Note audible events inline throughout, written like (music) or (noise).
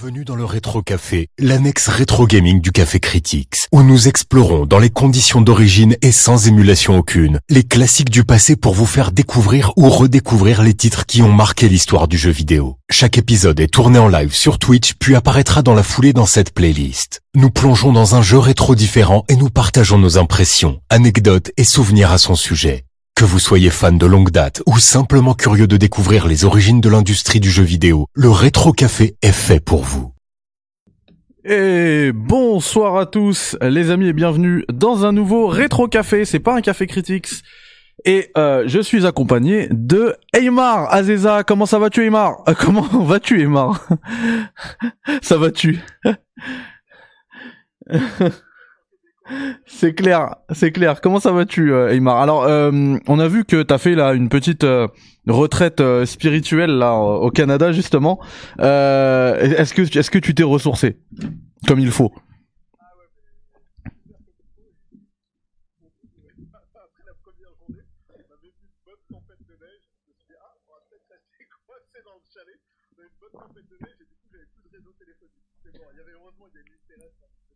Bienvenue dans le Rétro Café, l'annexe rétro gaming du Café Critics, où nous explorons dans les conditions d'origine et sans émulation aucune, les classiques du passé pour vous faire découvrir ou redécouvrir les titres qui ont marqué l'histoire du jeu vidéo. Chaque épisode est tourné en live sur Twitch puis apparaîtra dans la foulée dans cette playlist. Nous plongeons dans un jeu rétro différent et nous partageons nos impressions, anecdotes et souvenirs à son sujet. Que vous soyez fan de longue date ou simplement curieux de découvrir les origines de l'industrie du jeu vidéo, le Rétro Café est fait pour vous. Et bonsoir à tous les amis et bienvenue dans un nouveau Rétro Café, c'est pas un café critiques. Et euh, je suis accompagné de Aymar Azeza. Comment ça va-tu Aymar? Euh, Comment (laughs) vas-tu Aymar? (laughs) Ça va-tu? (laughs) C'est clair, c'est clair. Comment ça va-tu, euh, Aymar? Alors, euh, on a vu que t'as fait là une petite euh, retraite spirituelle là au Canada justement. Est-ce que est-ce que tu t'es ressourcé comme il faut?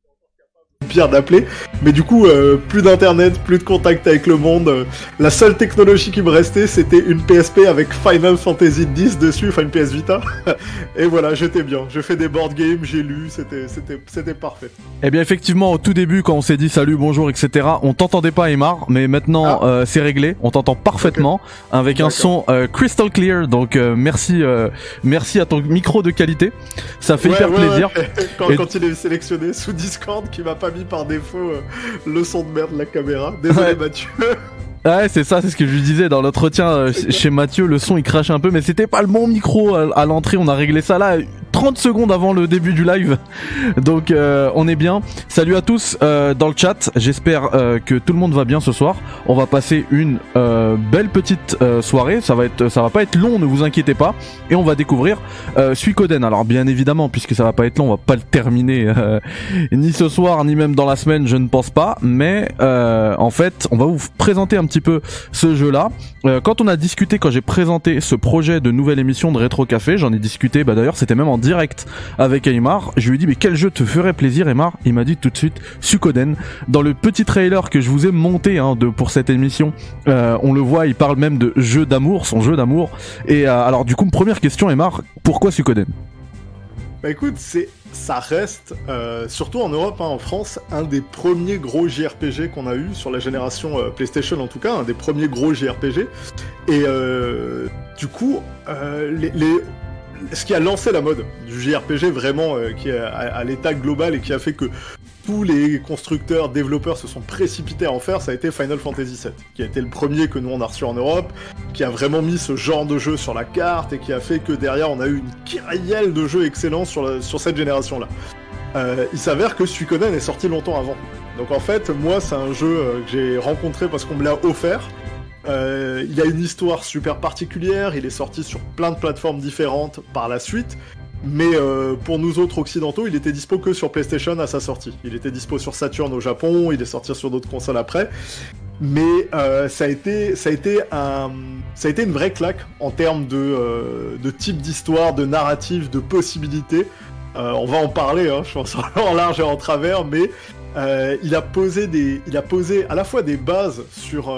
Je. Pire d'appeler, mais du coup, euh, plus d'internet, plus de contact avec le monde. euh, la seule technologie qui me restait, c'était une PSP avec Final Fantasy X dessus, enfin une PS Vita. (laughs) et voilà, j'étais bien. J'ai fait des board games, j'ai lu, c'était, parfait. Eh bien effectivement au tout début quand on s'est dit salut bonjour etc on t'entendait pas Aymar mais maintenant Ah. euh, c'est réglé on t'entend parfaitement avec un son crystal clear donc merci merci à ton micro de qualité ça fait Ouais, hyper ouais, plaisir ouais. (laughs) Quand, Et- quand il est sélectionné sous Discord, qui m'a pas mis par défaut euh, le son de merde de la caméra. Désolé Ouais. Mathieu. (laughs) Ouais, c'est ça, c'est ce que je lui disais dans l'entretien euh, ch- chez Mathieu, le son il crache un peu, mais c'était pas le bon micro à l'entrée, on a réglé ça là 30 secondes avant le début du live. Donc euh, on est bien. Salut à tous euh, dans le chat, j'espère euh, que tout le monde va bien ce soir. On va passer une belle petite soirée, ça va être ça va pas être long, ne vous inquiétez pas et on va découvrir Suikoden. Alors bien évidemment, puisque ça va pas être long, on va pas le terminer ni ce soir ni même dans la semaine, je ne pense pas, mais en fait, on va vous présenter un petit peu ce jeu-là. Quand on a discuté, quand j'ai présenté ce projet de nouvelle émission de Rétro Café, j'en ai discuté, bah d'ailleurs c'était même en direct avec Aymar, je lui ai dit mais quel jeu te ferait plaisir Aymar? Il m'a dit tout de suite Sukoden. Dans le petit trailer que je vous ai monté hein, de, pour cette émission, euh, on le voit, il parle même de jeu d'amour, son jeu d'amour. Et euh, alors du coup, première question Aymar, pourquoi Sukoden Bah écoute, c'est, ça reste, euh, surtout en Europe, hein, en France, un des premiers gros JRPG qu'on a eu sur la génération PlayStation en tout cas, un des premiers gros JRPG. Et euh, du coup, les- ce qui a lancé la mode du JRPG vraiment, euh, qui est à, l'état global et qui a fait que tous les constructeurs, développeurs se sont précipités à en faire, ça a été Final Fantasy VII, qui a été le premier que nous on a reçu en Europe, qui a vraiment mis ce genre de jeu sur la carte et qui a fait que derrière on a eu une kyrielle de jeux excellents sur cette génération-là. Euh, il s'avère que Suikoden est sorti longtemps avant. Donc en fait, moi c'est un jeu euh, que j'ai rencontré parce qu'on me l'a offert. Euh, il a une histoire super particulière, il est sorti sur plein de plateformes différentes par la suite. Mais euh, pour nous autres occidentaux, il était dispo que sur PlayStation à sa sortie. Il était dispo sur Saturn au Japon, il est sorti sur d'autres consoles après. Mais euh, ça, a été, ça, a été un, ça a été une vraie claque en termes de, euh, de type d'histoire, de narrative, de possibilités. Euh, on va en parler, hein, je pense, (laughs) en large et en travers, mais euh, il, a posé des, il a posé à la fois des bases sur,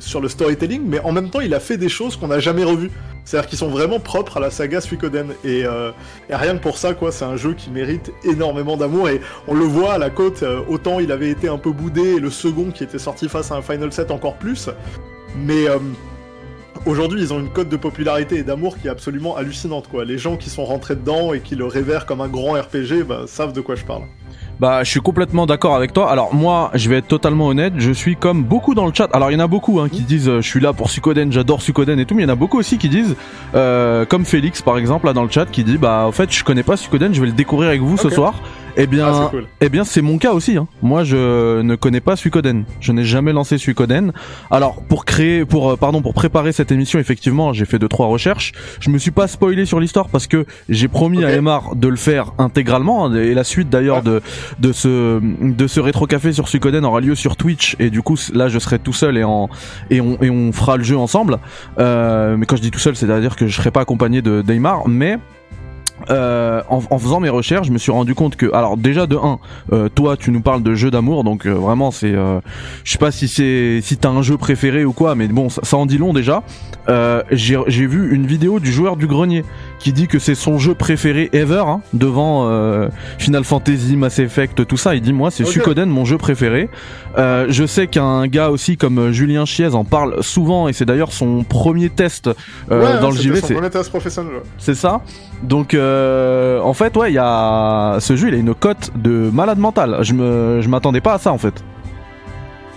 sur le storytelling, mais en même temps, il a fait des choses qu'on n'a jamais revues. C'est-à-dire qu'ils sont vraiment propres à la saga Suikoden. Et, euh, et rien que pour ça, quoi, c'est un jeu qui mérite énormément d'amour. Et on le voit à la côte, euh, autant il avait été un peu boudé, et le second qui était sorti face à un Final 7 encore plus. Mais euh, aujourd'hui, ils ont une cote de popularité et d'amour qui est absolument hallucinante. Quoi. Les gens qui sont rentrés dedans et qui le révèrent comme un grand RPG bah, savent de quoi je parle. Bah, je suis complètement d'accord avec toi. Alors moi, je vais être totalement honnête, je suis comme beaucoup dans le chat. Alors il y en a beaucoup hein, qui disent euh, je suis là pour Suikoden, j'adore Suikoden et tout, mais il y en a beaucoup aussi qui disent euh, comme Félix par exemple là dans le chat qui dit bah en fait je connais pas Suikoden, je vais le découvrir avec vous ce soir. Eh bien, Ah, cool. eh bien c'est mon cas aussi. Hein. Moi je ne connais pas Suikoden, je n'ai jamais lancé Suikoden. Alors pour créer, pour euh, pardon, pour préparer cette émission, effectivement, j'ai fait deux trois recherches. Je me suis pas spoilé sur l'histoire parce que j'ai promis à. Emar de le faire intégralement hein, et la suite d'ailleurs Ah. de de ce de ce rétro café sur Suikoden aura lieu sur Twitch et du coup là je serai tout seul et en et on et on fera le jeu ensemble. Euh, mais quand je dis tout seul, c'est à dire que je serai pas accompagné de d'Aymar, mais euh, en, en, faisant mes recherches, je me suis rendu compte que, alors déjà de 1, euh, toi tu nous parles de jeux d'amour, donc euh, vraiment c'est, euh, je sais pas si c'est, si t'as un jeu préféré ou quoi, mais bon ça, ça en dit long déjà. J'ai vu une vidéo du joueur du grenier qui dit que c'est son jeu préféré ever, hein, devant Final Fantasy, Mass Effect, tout ça. Il dit moi c'est okay. Suikoden mon jeu préféré. je sais qu'un gars aussi comme Julien Chiez en parle souvent et c'est d'ailleurs son premier test ouais, dans le JV. C'est ça. Donc euh, en fait ouais il y a ce jeu il a une cote de malade mental. Je me m'attendais pas à ça en fait.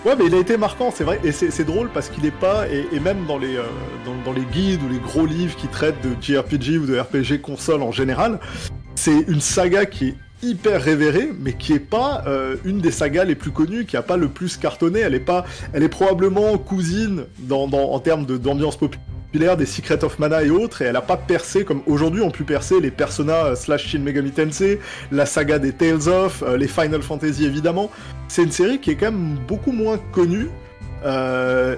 Ouais mais il a été marquant c'est vrai et c'est drôle parce qu'il est pas et, et, même dans les euh, dans, dans, les guides ou les gros livres qui traitent de JRPG ou de RPG console en général c'est une saga qui est hyper révérée, mais qui est pas euh, une des sagas les plus connues, qui a pas le plus cartonné. Elle est pas, elle est probablement cousine en termes d'ambiance populaire des Secret of Mana et autres, et elle a pas percé comme aujourd'hui ont pu percer les Persona euh, slash Shin Megami Tensei, la saga des Tales of, euh, les Final Fantasy évidemment. C'est une série qui est quand même beaucoup moins connue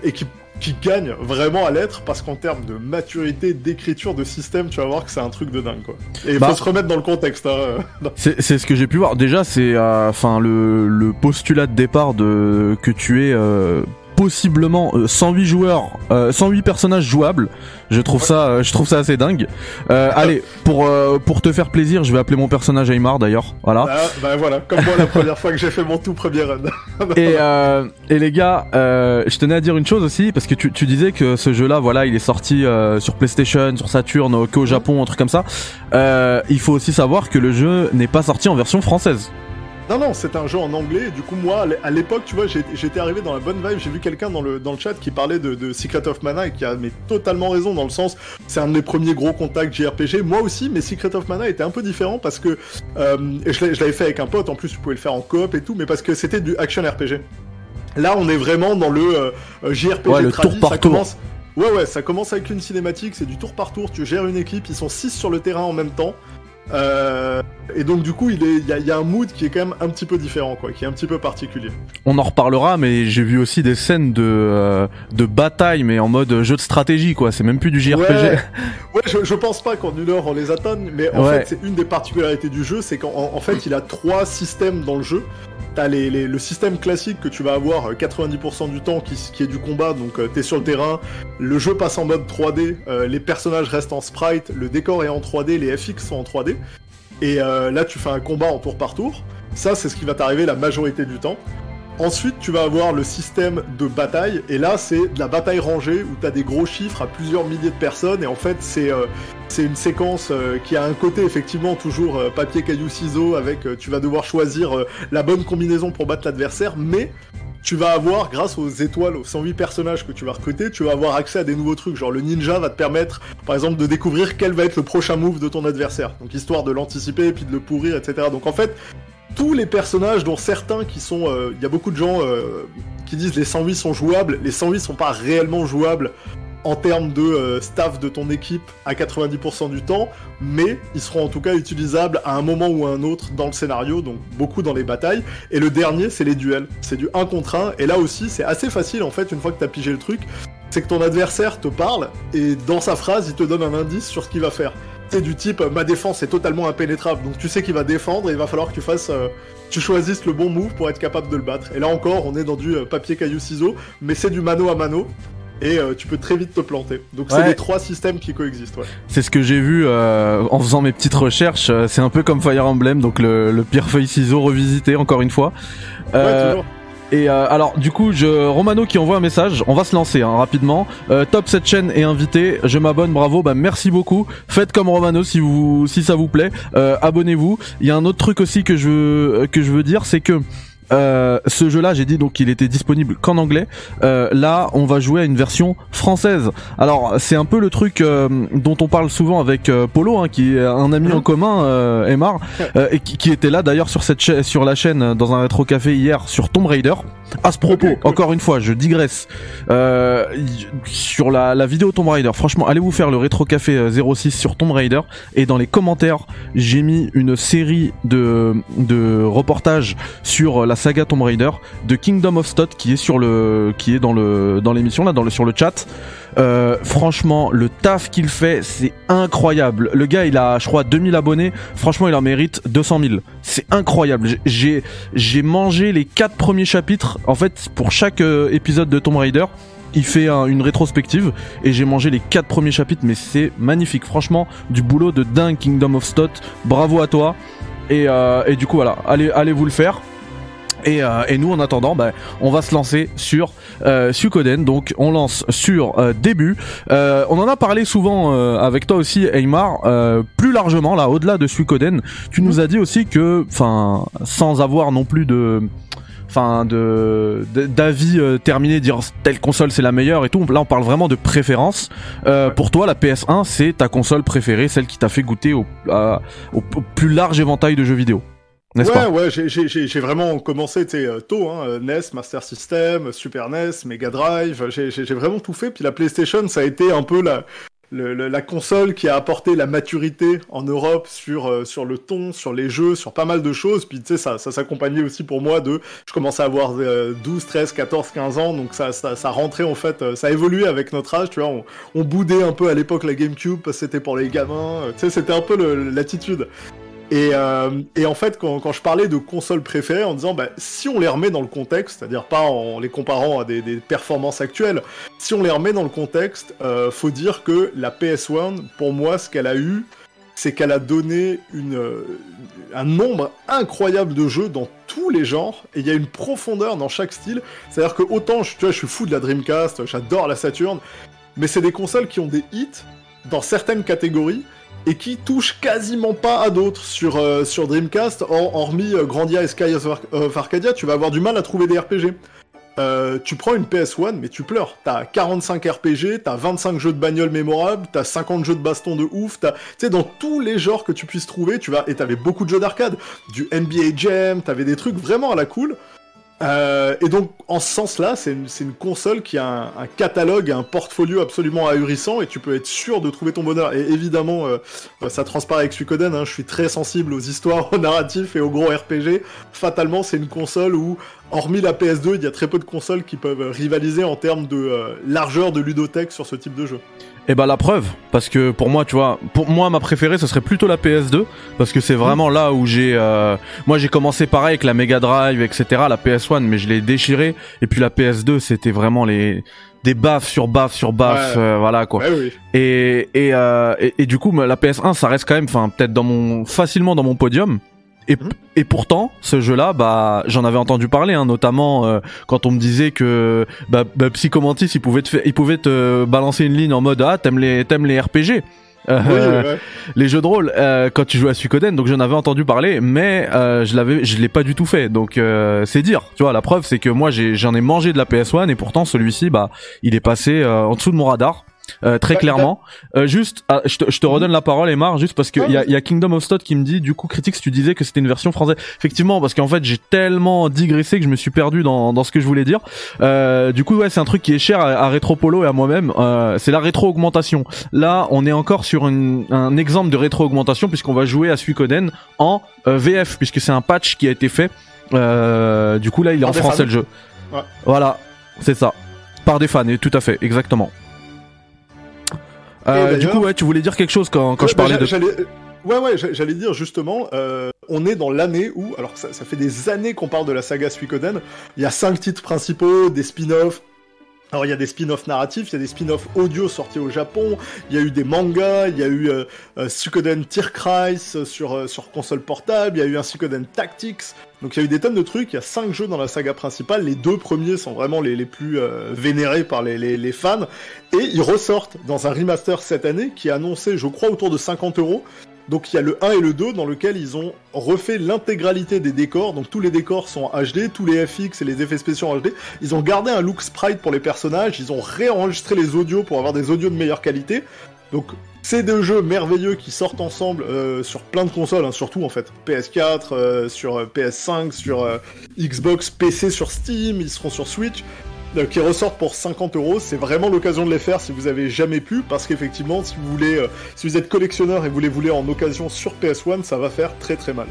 et qui qui gagne vraiment à l'être parce qu'en termes de maturité, d'écriture, de système, tu vas voir que c'est un truc de dingue quoi. Et il bah, faut se remettre dans le contexte. Hein. (laughs) c'est ce que j'ai pu voir. Déjà, c'est enfin le, le postulat de départ de que tu es euh, possiblement 108 joueurs, euh, 108 personnages jouables. Je trouve ça, euh, je trouve ça assez dingue. Euh, allez, pour euh, pour te faire plaisir, je vais appeler mon personnage Aymar d'ailleurs. Voilà. Ah, bah voilà, comme moi la première fois que j'ai fait mon tout premier run. (laughs) et euh, et les gars, je tenais à dire une chose aussi parce que tu, tu disais que ce jeu-là, voilà, il est sorti sur PlayStation, sur Saturn, qu'au Japon, un truc comme ça. il faut aussi savoir que le jeu n'est pas sorti en version française. Non, non, c'est un jeu en anglais. Et du coup, moi, à l'époque, tu vois, j'étais arrivé dans la bonne vibe. J'ai vu quelqu'un dans le, dans le chat qui parlait de, de, Secret of Mana et qui a mais, totalement raison dans le sens, c'est un de mes premiers gros contacts JRPG. Moi aussi, mais Secret of Mana était un peu différent parce que euh, je l'avais fait avec un pote. En plus, tu pouvais le faire en coop et tout, mais parce que c'était du action RPG. Là, on est vraiment dans le euh, JRPG ouais, le tour par ça tour. Commence... Ouais, ouais, ça commence avec une cinématique, c'est du tour par tour. Tu gères une équipe, ils sont 6 sur le terrain en même temps. Euh, et donc du coup, il y, a, y, a un mood qui est quand même un petit peu différent, quoi, qui est un petit peu particulier. On en reparlera, mais j'ai vu aussi des scènes de euh, de bataille, mais en mode jeu de stratégie, quoi. C'est même plus du JRPG. Ouais, ouais je, je, pense pas qu'en une heure on les atteigne, mais en Ouais. fait, c'est une des particularités du jeu, c'est qu'en en fait, il a trois systèmes dans le jeu. T'as les, les, le système classique que tu vas avoir euh, 90% du temps qui, qui est du combat, donc euh, t'es sur le terrain, le jeu passe en mode 3D, euh, les personnages restent en sprite, le décor est en 3D, les FX sont en 3D, et euh, là tu fais un combat en tour par tour. Ça c'est ce qui va t'arriver la majorité du temps. Ensuite, tu vas avoir le système de bataille, et là, c'est de la bataille rangée où tu as des gros chiffres à plusieurs milliers de personnes, et en fait, c'est euh, une séquence euh, qui a un côté effectivement toujours papier, caillou, ciseaux, avec tu vas devoir choisir la bonne combinaison pour battre l'adversaire, mais tu vas avoir, grâce aux étoiles, aux 108 personnages que tu vas recruter, tu vas avoir accès à des nouveaux trucs. Genre le ninja va te permettre, par exemple, de découvrir quel va être le prochain move de ton adversaire. Donc histoire de l'anticiper et puis de le pourrir, etc. Donc en fait, tous les personnages, dont certains qui sont... Il y a beaucoup de gens euh, qui disent les 108 sont jouables. Les 108 sont pas réellement jouables en termes de euh, staff de ton équipe à 90% du temps, mais ils seront en tout cas utilisables à un moment ou à un autre dans le scénario, donc beaucoup dans les batailles. Et le dernier, c'est les duels. C'est du 1 contre 1, et là aussi, c'est assez facile en fait, une fois que t'as pigé le truc, c'est que ton adversaire te parle, et dans sa phrase, il te donne un indice sur ce qu'il va faire. C'est du type, euh, ma défense est totalement impénétrable, donc tu sais qu'il va défendre, et il va falloir que tu fasses... Euh, tu choisisses le bon move pour être capable de le battre. Et là encore, on est dans du papier, caillou, ciseaux, mais c'est du mano à mano et euh, tu peux très vite te planter. Donc c'est les trois systèmes qui coexistent. Ouais. C'est ce que j'ai vu euh, en faisant mes petites recherches. Euh, C'est un peu comme Fire Emblem, donc le, le pierre feuille ciseaux revisité encore une fois. Euh, ouais, toujours. Et euh, alors du coup, je, Romano qui envoie un message, on va se lancer hein, rapidement. Euh, top cette chaîne est invité, je m'abonne, bravo, bah merci beaucoup. Faites comme Romano si vous si ça vous plaît, Euh, abonnez-vous. Il y a un autre truc aussi que je veux que je veux dire, c'est que euh, ce jeu-là, j'ai dit donc qu'il était disponible qu'en anglais. Euh, là, on va jouer à une version française. Alors, c'est un peu le truc euh, dont on parle souvent avec Polo, hein, qui est un ami en commun, euh, euh, et qui, qui était là d'ailleurs sur cette cha- sur la chaîne dans un rétro café hier sur Tomb Raider. À ce propos, cool. encore une fois, je digresse sur la, la vidéo Tomb Raider. Franchement, allez vous faire le rétro café euh, 06 sur Tomb Raider et dans les commentaires, j'ai mis une série de de reportages sur la la saga Tomb Raider, de Kingdom of Stot qui est sur le, qui est dans le, dans l'émission là, dans le, sur le chat. Euh, franchement, le taf qu'il fait, c'est incroyable. Le gars, il a, je crois, 2000 abonnés. Franchement, il en mérite 200 000. C'est incroyable. J'ai, j'ai mangé les quatre premiers chapitres. En fait, pour chaque euh, épisode de Tomb Raider, il fait une rétrospective et j'ai mangé les quatre premiers chapitres, mais c'est magnifique. Franchement, du boulot de dingue Kingdom of Stot. Bravo à toi. Et, euh, et du coup, voilà, allez, allez vous le faire. Euh, et, nous, en attendant, bah, on va se lancer sur euh, Suikoden. Donc, on lance sur euh, début. Euh, on en a parlé souvent avec toi aussi, Aymar. plus largement, là, au-delà de Suikoden, tu nous as dit aussi que, enfin, sans avoir non plus de enfin de d'avis terminé dire telle console c'est la meilleure et tout là on parle vraiment de préférence pour toi la PS1 c'est ta console préférée celle qui t'a fait goûter au, au plus large éventail de jeux vidéo ouais, ouais, j'ai vraiment commencé euh, tôt, hein, euh, NES, Master System, Super NES, Mega Drive, j'ai vraiment tout fait. Puis la PlayStation, ça a été un peu la, la console qui a apporté la maturité en Europe sur, euh, sur le ton, sur les jeux, sur pas mal de choses. Puis tu sais, ça, ça s'accompagnait aussi pour moi de. Je commençais à avoir 12, 13, 14, 15 ans, donc ça, ça, ça rentrait en fait, ça évoluait avec notre âge, tu vois. On, on boudait un peu à l'époque la GameCube parce que c'était pour les gamins, tu sais, c'était un peu l'attitude. Et, euh, et, en fait, quand, je parlais de consoles préférées, en disant, bah, si on les remet dans le contexte, c'est-à-dire pas en les comparant à des, performances actuelles, si on les remet dans le contexte, euh, faut dire que la PS1, pour moi, ce qu'elle a eu, c'est qu'elle a donné euh, un nombre incroyable de jeux dans tous les genres, et il y a une profondeur dans chaque style. C'est-à-dire que autant, tu vois, je suis fou de la Dreamcast, j'adore la Saturn, mais c'est des consoles qui ont des hits dans certaines catégories, et qui touche quasiment pas à d'autres sur, euh, sur Dreamcast, hormis euh, Grandia et Sky of, Arcadia, tu vas avoir du mal à trouver des RPG. Euh, tu prends une PS1, mais tu pleures. T'as 45 RPG, t'as 25 jeux de bagnole mémorables, t'as 50 jeux de baston de ouf, t'as, tu sais, dans tous les genres que tu puisses trouver, tu vas, et t'avais beaucoup de jeux d'arcade, du NBA Jam, t'avais des trucs vraiment à la cool. Euh, et donc, en ce sens-là, c'est une, console qui a un, catalogue un portfolio absolument ahurissant et tu peux être sûr de trouver ton bonheur. Et évidemment, euh, ça transparaît avec Suikoden, hein, je suis très sensible aux histoires, (laughs) aux narratifs et aux gros RPG. Fatalement, c'est une console où, hormis la PS2, il y a très peu de consoles qui peuvent rivaliser en termes de euh, largeur de ludothèque sur ce type de jeu. Et eh bah la preuve, parce que pour moi, tu vois, pour moi ma préférée ce serait plutôt la PS2, parce que c'est vraiment là où j'ai, euh, moi j'ai commencé pareil avec la Mega Drive, etc. La PS1, mais je l'ai déchiré, et puis la PS2 c'était vraiment les des baffes sur baffes sur baffes, euh, voilà quoi. oui. Et et, euh, et, et du coup la PS1 ça reste quand même, enfin peut-être dans mon facilement dans mon podium. Et, mhm. et, pourtant, ce jeu-là, bah, j'en avais entendu parler, hein, notamment euh, quand on me disait que bah, bah, Psychomantis, il pouvait te, il pouvait te balancer une ligne en mode ah t'aimes les, t'aimes les RPG. (laughs) Euh, les jeux de rôle euh, quand tu joues à Suikoden donc j'en avais entendu parler mais euh, je l'avais je l'ai pas du tout fait donc euh, c'est dire tu vois la preuve c'est que moi j'ai j'en ai mangé de la PS1 et pourtant celui-ci bah il est passé en dessous de mon radar euh, très bah, clairement. Euh, juste, ah, je, te, je, te, redonne la parole, Emar, juste parce qu'il y, a, y a Kingdom of Stot qui me dit, du coup, Critics, tu disais que c'était une version française. Effectivement, parce qu'en fait, j'ai tellement digressé que je me suis perdu dans, dans ce que je voulais dire. Euh, du coup, ouais, c'est un truc qui est cher à, à Retropolo et à moi-même. Euh, c'est la rétro-augmentation. Là, on est encore sur une, un exemple de rétro-augmentation puisqu'on va jouer à Suikoden en euh, VF, puisque c'est un patch qui a été fait. du coup, là, il est en français le jeu. Ouais. Voilà, c'est ça. Par des fans, et tout à fait, exactement. Euh, du coup, ouais, tu voulais dire quelque chose quand, quand je parlais bah, de. Ouais, ouais, j'allais dire justement, euh, on est dans l'année où, alors ça, ça, fait des années qu'on parle de la saga Suikoden, il y a cinq titres principaux, des spin-offs, alors il y a des spin-offs narratifs, il y a des spin-offs audio sortis au Japon, il y a eu des mangas, il y a eu euh, euh Suikoden Tierkreis sur, euh, sur console portable, il y a eu un Suikoden Tactics, donc il y a eu des tonnes de trucs, il y a cinq jeux dans la saga principale, les deux premiers sont vraiment les, plus euh, vénérés par les, fans, et ils ressortent dans un remaster cette année qui est annoncé je crois autour de 50 euros, donc il y a le 1 et le 2 dans lequel ils ont refait l'intégralité des décors. Donc tous les décors sont HD, tous les FX et les effets spéciaux en HD. Ils ont gardé un look sprite pour les personnages, ils ont réenregistré les audios pour avoir des audios de meilleure qualité. Donc c'est deux jeux merveilleux qui sortent ensemble euh, sur plein de consoles, hein, surtout en fait. PS4, euh, sur euh, PS5, sur Xbox, PC, sur Steam, ils seront sur Switch. Qui ressortent pour 50 euros. C'est vraiment l'occasion de les faire si vous avez jamais pu, parce qu'effectivement, si vous voulez, si vous êtes collectionneur et vous les voulez en occasion sur PS1, ça va faire très très mal.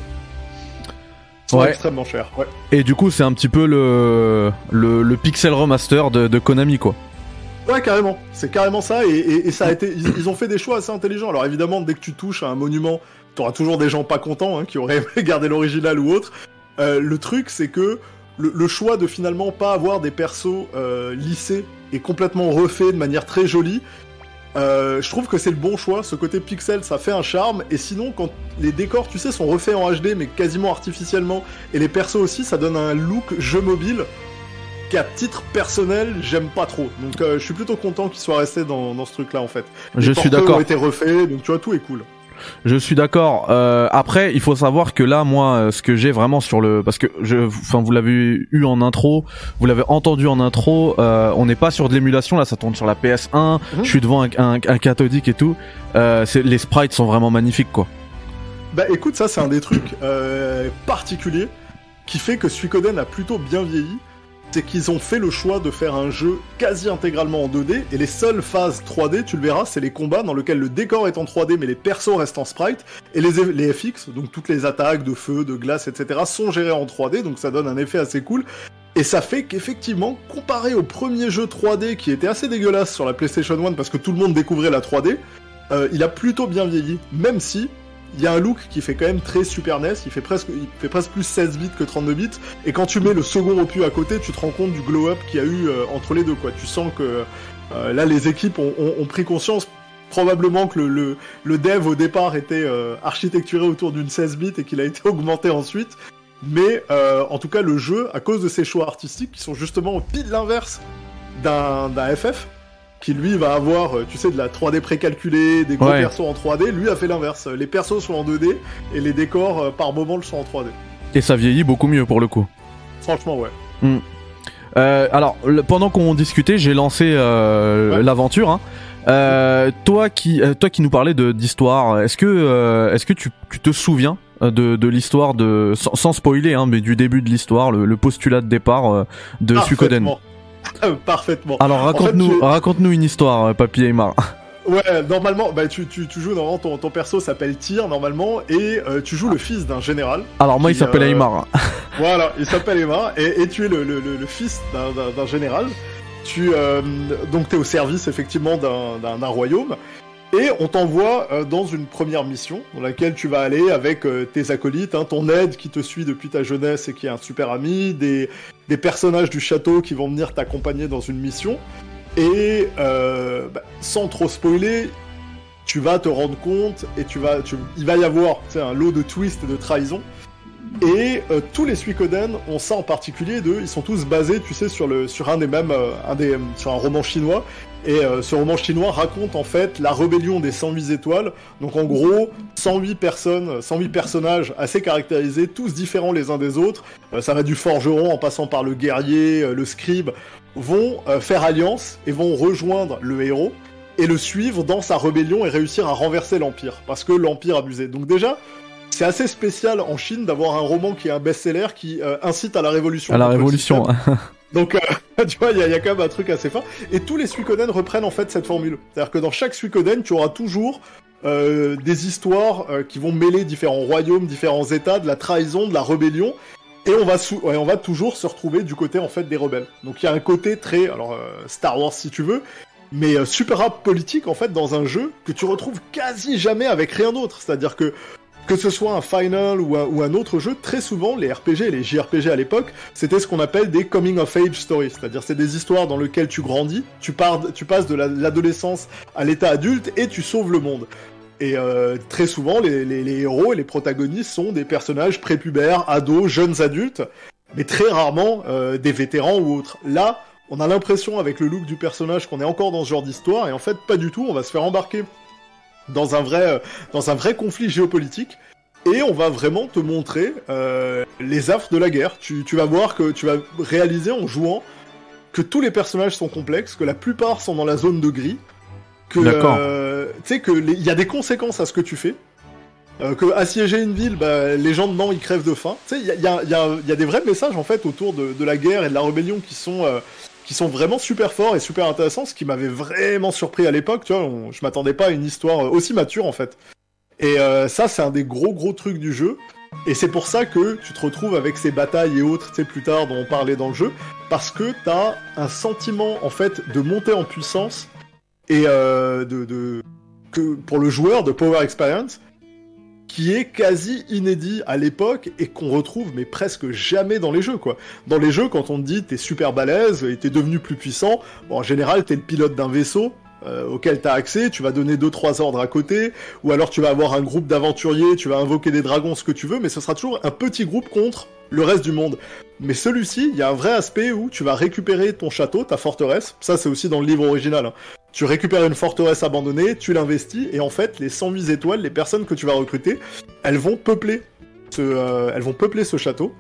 Ouais. extrêmement. Ouais. Et du coup, c'est un petit peu le, le, le pixel remaster de, de Konami, quoi. Ouais, carrément. C'est carrément ça. Et, ça a été. Ils, ont fait des choix assez intelligents. Alors évidemment, dès que tu touches à un monument, t'auras toujours des gens pas contents hein, qui auraient (laughs) aimé garder l'original ou autre. Euh, le truc, c'est que le, le choix de finalement pas avoir des persos euh, lissés et complètement refaits de manière très jolie. euh, je trouve que c'est le bon choix. Ce côté pixel, ça fait un charme. Et sinon, quand les décors, tu sais, sont refaits en HD, mais quasiment artificiellement, et les persos aussi, ça donne un look jeu mobile qu'à titre personnel, j'aime pas trop. Donc euh, je suis plutôt content qu'il soit resté dans, dans ce truc-là en fait. Je suis d'accord. ont été refaits, donc tu vois, tout est cool. Je suis d'accord. Euh, après, il faut savoir que là, moi, euh, ce que j'ai vraiment sur le, parce que je, enfin, vous l'avez eu en intro, vous l'avez entendu en intro. euh, on n'est pas sur de l'émulation là, ça tourne sur la PS1. Mhm. Je suis devant un, un, un cathodique et tout. Euh, les sprites sont vraiment magnifiques, quoi. Bah écoute, ça c'est un des trucs particuliers qui fait que Suikoden a plutôt bien vieilli. C'est qu'ils ont fait le choix de faire un jeu quasi intégralement en 2D et les seules phases 3D, tu le verras, c'est les combats dans lesquels le décor est en 3D mais les persos restent en sprite et les, FX, donc toutes les attaques de feu, de glace, etc. sont gérées en 3D donc ça donne un effet assez cool. Et ça fait qu'effectivement, comparé au premier jeu 3D qui était assez dégueulasse sur la PlayStation 1 parce que tout le monde découvrait la 3D, euh, il a plutôt bien vieilli, même si il y a un look qui fait quand même très Super NES, il fait presque, il fait presque plus 16 bits que 32 bits, et quand tu mets le second opus à côté, tu te rends compte du glow-up qu'il y a eu euh, entre les deux, quoi. Tu sens que euh, là, les équipes ont, pris conscience, probablement que le, dev au départ était euh, architecturé autour d'une 16 bits et qu'il a (laughs) été augmenté ensuite, mais en tout cas, le jeu, à cause de ses choix artistiques, qui sont justement pile l'inverse d'un FF, qui lui va avoir, euh, tu sais, de la 3D précalculée, des gros Ouais. persos en 3D, lui a fait l'inverse. Les persos sont en 2D et les décors euh, par moment le sont en 3D. Et ça vieillit beaucoup mieux pour le coup. Franchement, ouais. Euh, alors, le- pendant qu'on discutait, j'ai lancé euh, Ouais. l'aventure. Hein. Euh, toi qui, toi qui nous parlais de d'histoire, est-ce que, est-ce que tu, tu te souviens de, de l'histoire de, sans, sans spoiler, hein, mais du début de l'histoire, le, le postulat de départ de Suikoden? (laughs) Parfaitement. Alors raconte-nous, raconte-nous une histoire, euh, Papy Aymar. (laughs) Ouais, normalement, bah, tu, tu, tu joues, normalement, ton, ton perso s'appelle Tyr, normalement, et euh, tu joues le fils d'un général. Alors moi, il s'appelle euh, Aymar. (laughs) Voilà, il s'appelle Emma, et, et tu es le, le, le, le fils d'un- général. Tu, euh, donc, tu es au service, effectivement, d'un royaume. Et on t'envoie euh, dans une première mission, dans laquelle tu vas aller avec euh, tes acolytes, hein, ton aide qui te suit depuis ta jeunesse et qui est un super ami, des, personnages du château qui vont venir t'accompagner dans une mission. Et euh, bah, sans trop spoiler, tu vas te rendre compte et il va y avoir un lot de twists et de trahisons. Et tous les Suikoden ont ça en particulier ils sont tous basés, tu sais, sur un des mêmes, sur un roman chinois. Et euh, ce roman chinois raconte en fait la rébellion des 108 étoiles. Donc en gros, 108 personnes, 108 personnages assez caractérisés, tous différents les uns des autres. Euh, ça va du forgeron en passant par le guerrier, euh, le scribe, vont euh, faire alliance et vont rejoindre le héros et le suivre dans sa rébellion et réussir à renverser l'empire parce que l'empire abusait. Donc déjà, c'est assez spécial en Chine d'avoir un roman qui est un best-seller qui euh, incite à la révolution. À la révolution. (laughs) Donc, euh, (laughs) tu vois, il y, y a quand même un truc assez fort. Et tous les Suikoden reprennent en fait cette formule. C'est-à-dire que dans chaque Suikoden, tu auras toujours euh, des histoires euh, qui vont mêler différents royaumes, différents états, de la trahison, de la rébellion. Et on va, ouais, on va toujours se retrouver du côté en fait des rebelles. Donc il y a un côté très, alors euh, Star Wars si tu veux, mais euh, super politique en fait dans un jeu que tu retrouves quasi jamais avec rien d'autre. C'est-à-dire que que ce soit un Final ou un, autre jeu, très souvent les RPG les JRPG à l'époque, c'était ce qu'on appelle des coming of age stories, c'est-à-dire c'est des histoires dans lesquelles tu grandis, tu, passes de la- l'adolescence à l'état adulte et tu sauves le monde. Et euh, très souvent, les héros et les protagonistes sont des personnages prépubères, ados, jeunes adultes, mais très rarement euh, des vétérans ou autres. Là, on a l'impression avec le look du personnage qu'on est encore dans ce genre d'histoire, et en fait pas du tout, on va se faire embarquer dans un vrai, euh, dans un vrai conflit géopolitique. Et on va vraiment te montrer euh, les affres de la guerre. Tu, tu vas voir que tu vas réaliser en jouant que tous les personnages sont complexes, que la plupart sont dans la zone de gris, que euh, tu sais que il y a des conséquences à ce que tu fais. Euh, que assiéger une ville, bah, les gens dedans ils crèvent de faim. Tu sais, il y a, y, a, y, a, y a des vrais messages en fait autour de, de la guerre et de la rébellion qui sont sont vraiment super forts et super intéressants, ce qui m'avait vraiment surpris à l'époque. Tu vois, je m'attendais pas à une histoire euh, aussi mature en fait. Et euh, ça, c'est un des gros gros trucs du jeu. Et c'est pour ça que tu te retrouves avec ces batailles et autres, tu sais, plus tard, dont on parlait dans le jeu, parce que t'as un sentiment, en fait, de monter en puissance et euh, de, de que pour le joueur de Power Experience, qui est quasi inédit à l'époque et qu'on retrouve mais presque jamais dans les jeux quoi. Dans les jeux quand on te dit t'es super balèze et t'es devenu plus puissant, bon, en général t'es le pilote d'un vaisseau euh, auquel t'as accès, tu vas donner deux trois ordres à côté, ou alors tu vas avoir un groupe d'aventuriers, tu vas invoquer des dragons, ce que tu veux, mais ce sera toujours un petit groupe contre le reste du monde. Mais celui-ci, il y a un vrai aspect où tu vas récupérer ton château, ta forteresse, ça c'est aussi dans le livre original, hein. Tu récupères une forteresse abandonnée, tu l'investis, et en fait, les 108 étoiles, les personnes que tu vas recruter, elles vont peupler ce, euh, elles vont peupler ce château.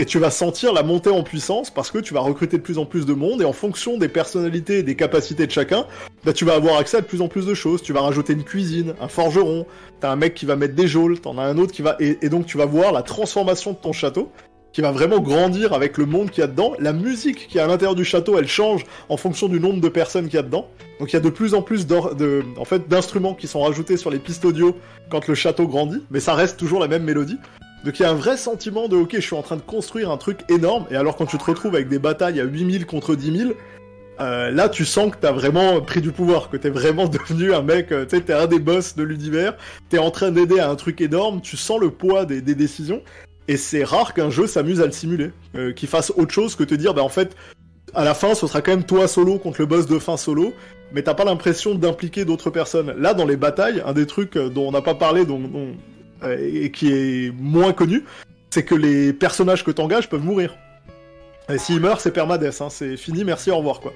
Et tu vas sentir la montée en puissance parce que tu vas recruter de plus en plus de monde et en fonction des personnalités et des capacités de chacun, bah, tu vas avoir accès à de plus en plus de choses. Tu vas rajouter une cuisine, un forgeron, t'as un mec qui va mettre des geôles, t'en as un autre qui va... Et, donc tu vas voir la transformation de ton château qui va vraiment grandir avec le monde qu'il y a dedans. La musique qui est à l'intérieur du château, elle change en fonction du nombre de personnes qu'il y a dedans. Donc il y a de plus en plus de, en fait, d'instruments qui sont rajoutés sur les pistes audio quand le château grandit, mais ça reste toujours la même mélodie. Donc il y a un vrai sentiment de ok, je suis en train de construire un truc énorme, et alors quand tu te retrouves avec des batailles à 8000 contre 10 000, euh, là tu sens que t'as vraiment pris du pouvoir, que t'es vraiment (laughs) devenu un mec, euh, tu sais, t'es un des boss de l'univers, t'es en train d'aider à un truc énorme, tu sens le poids des, décisions, et c'est rare qu'un jeu s'amuse à le simuler, euh, qu'il fasse autre chose que te dire, bah en fait, à la fin, ce sera quand même toi solo contre le boss de fin solo, mais t'as pas l'impression d'impliquer d'autres personnes. Là, dans les batailles, un des trucs euh, dont on n'a pas parlé, dont, dont- et qui est moins connu, c'est que les personnages que t'engages peuvent mourir. Et s'ils meurent, c'est permades, hein, c'est fini, merci, au revoir, quoi.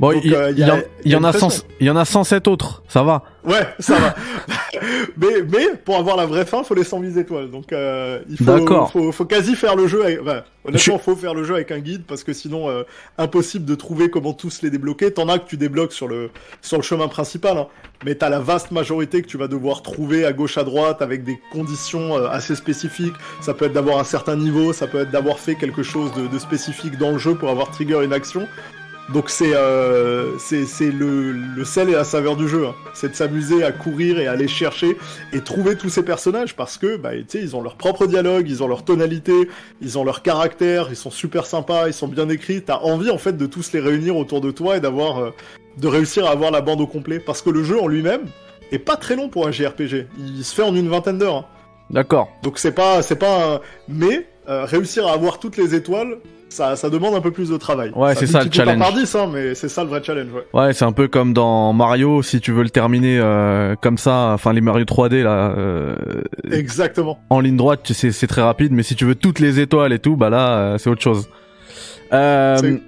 Bon, il, euh, y en- y a il y en une a pression. 100 il y en a 107 autres, ça va. Ouais, ça va. (laughs) mais, mais pour avoir la vraie fin, faut les 108 étoiles. Donc euh, il faut, faut, faut quasi faire le jeu. Avec, enfin, Je- honnêtement, faut faire le jeu avec un guide parce que sinon, euh, impossible de trouver comment tous les débloquer. T'en as que tu débloques sur le sur le chemin principal, hein. mais t'as la vaste majorité que tu vas devoir trouver à gauche à droite avec des conditions euh, assez spécifiques. Ça peut être d'avoir un certain niveau, ça peut être d'avoir fait quelque chose de, de spécifique dans le jeu pour avoir trigger une action. Donc c'est euh, c'est le, le sel et la saveur du jeu. hein. C'est de s'amuser à courir et à aller chercher et trouver tous ces personnages parce que bah tu sais ils ont leur propre dialogue, ils ont leur tonalité, ils ont leur caractère, ils sont super sympas, ils sont bien écrits. T'as envie en fait de tous les réunir autour de toi et d'avoir euh, de réussir à avoir la bande au complet parce que le jeu en lui-même est pas très long pour un JRPG. Il se fait en une vingtaine d'heures. hein. D'accord. Donc c'est pas c'est pas un... mais euh, réussir à avoir toutes les étoiles ça, ça demande un peu plus de travail. Ouais, c'est ça, le pas challenge. par 10, hein, mais c'est ça le vrai challenge, ouais. Ouais, c'est un peu comme dans Mario, si tu veux le terminer euh, comme ça, enfin les Mario 3D là, euh, Exactement. en ligne droite, c'est très rapide, mais si tu veux toutes les étoiles et tout, bah là, euh, c'est autre chose. Euh,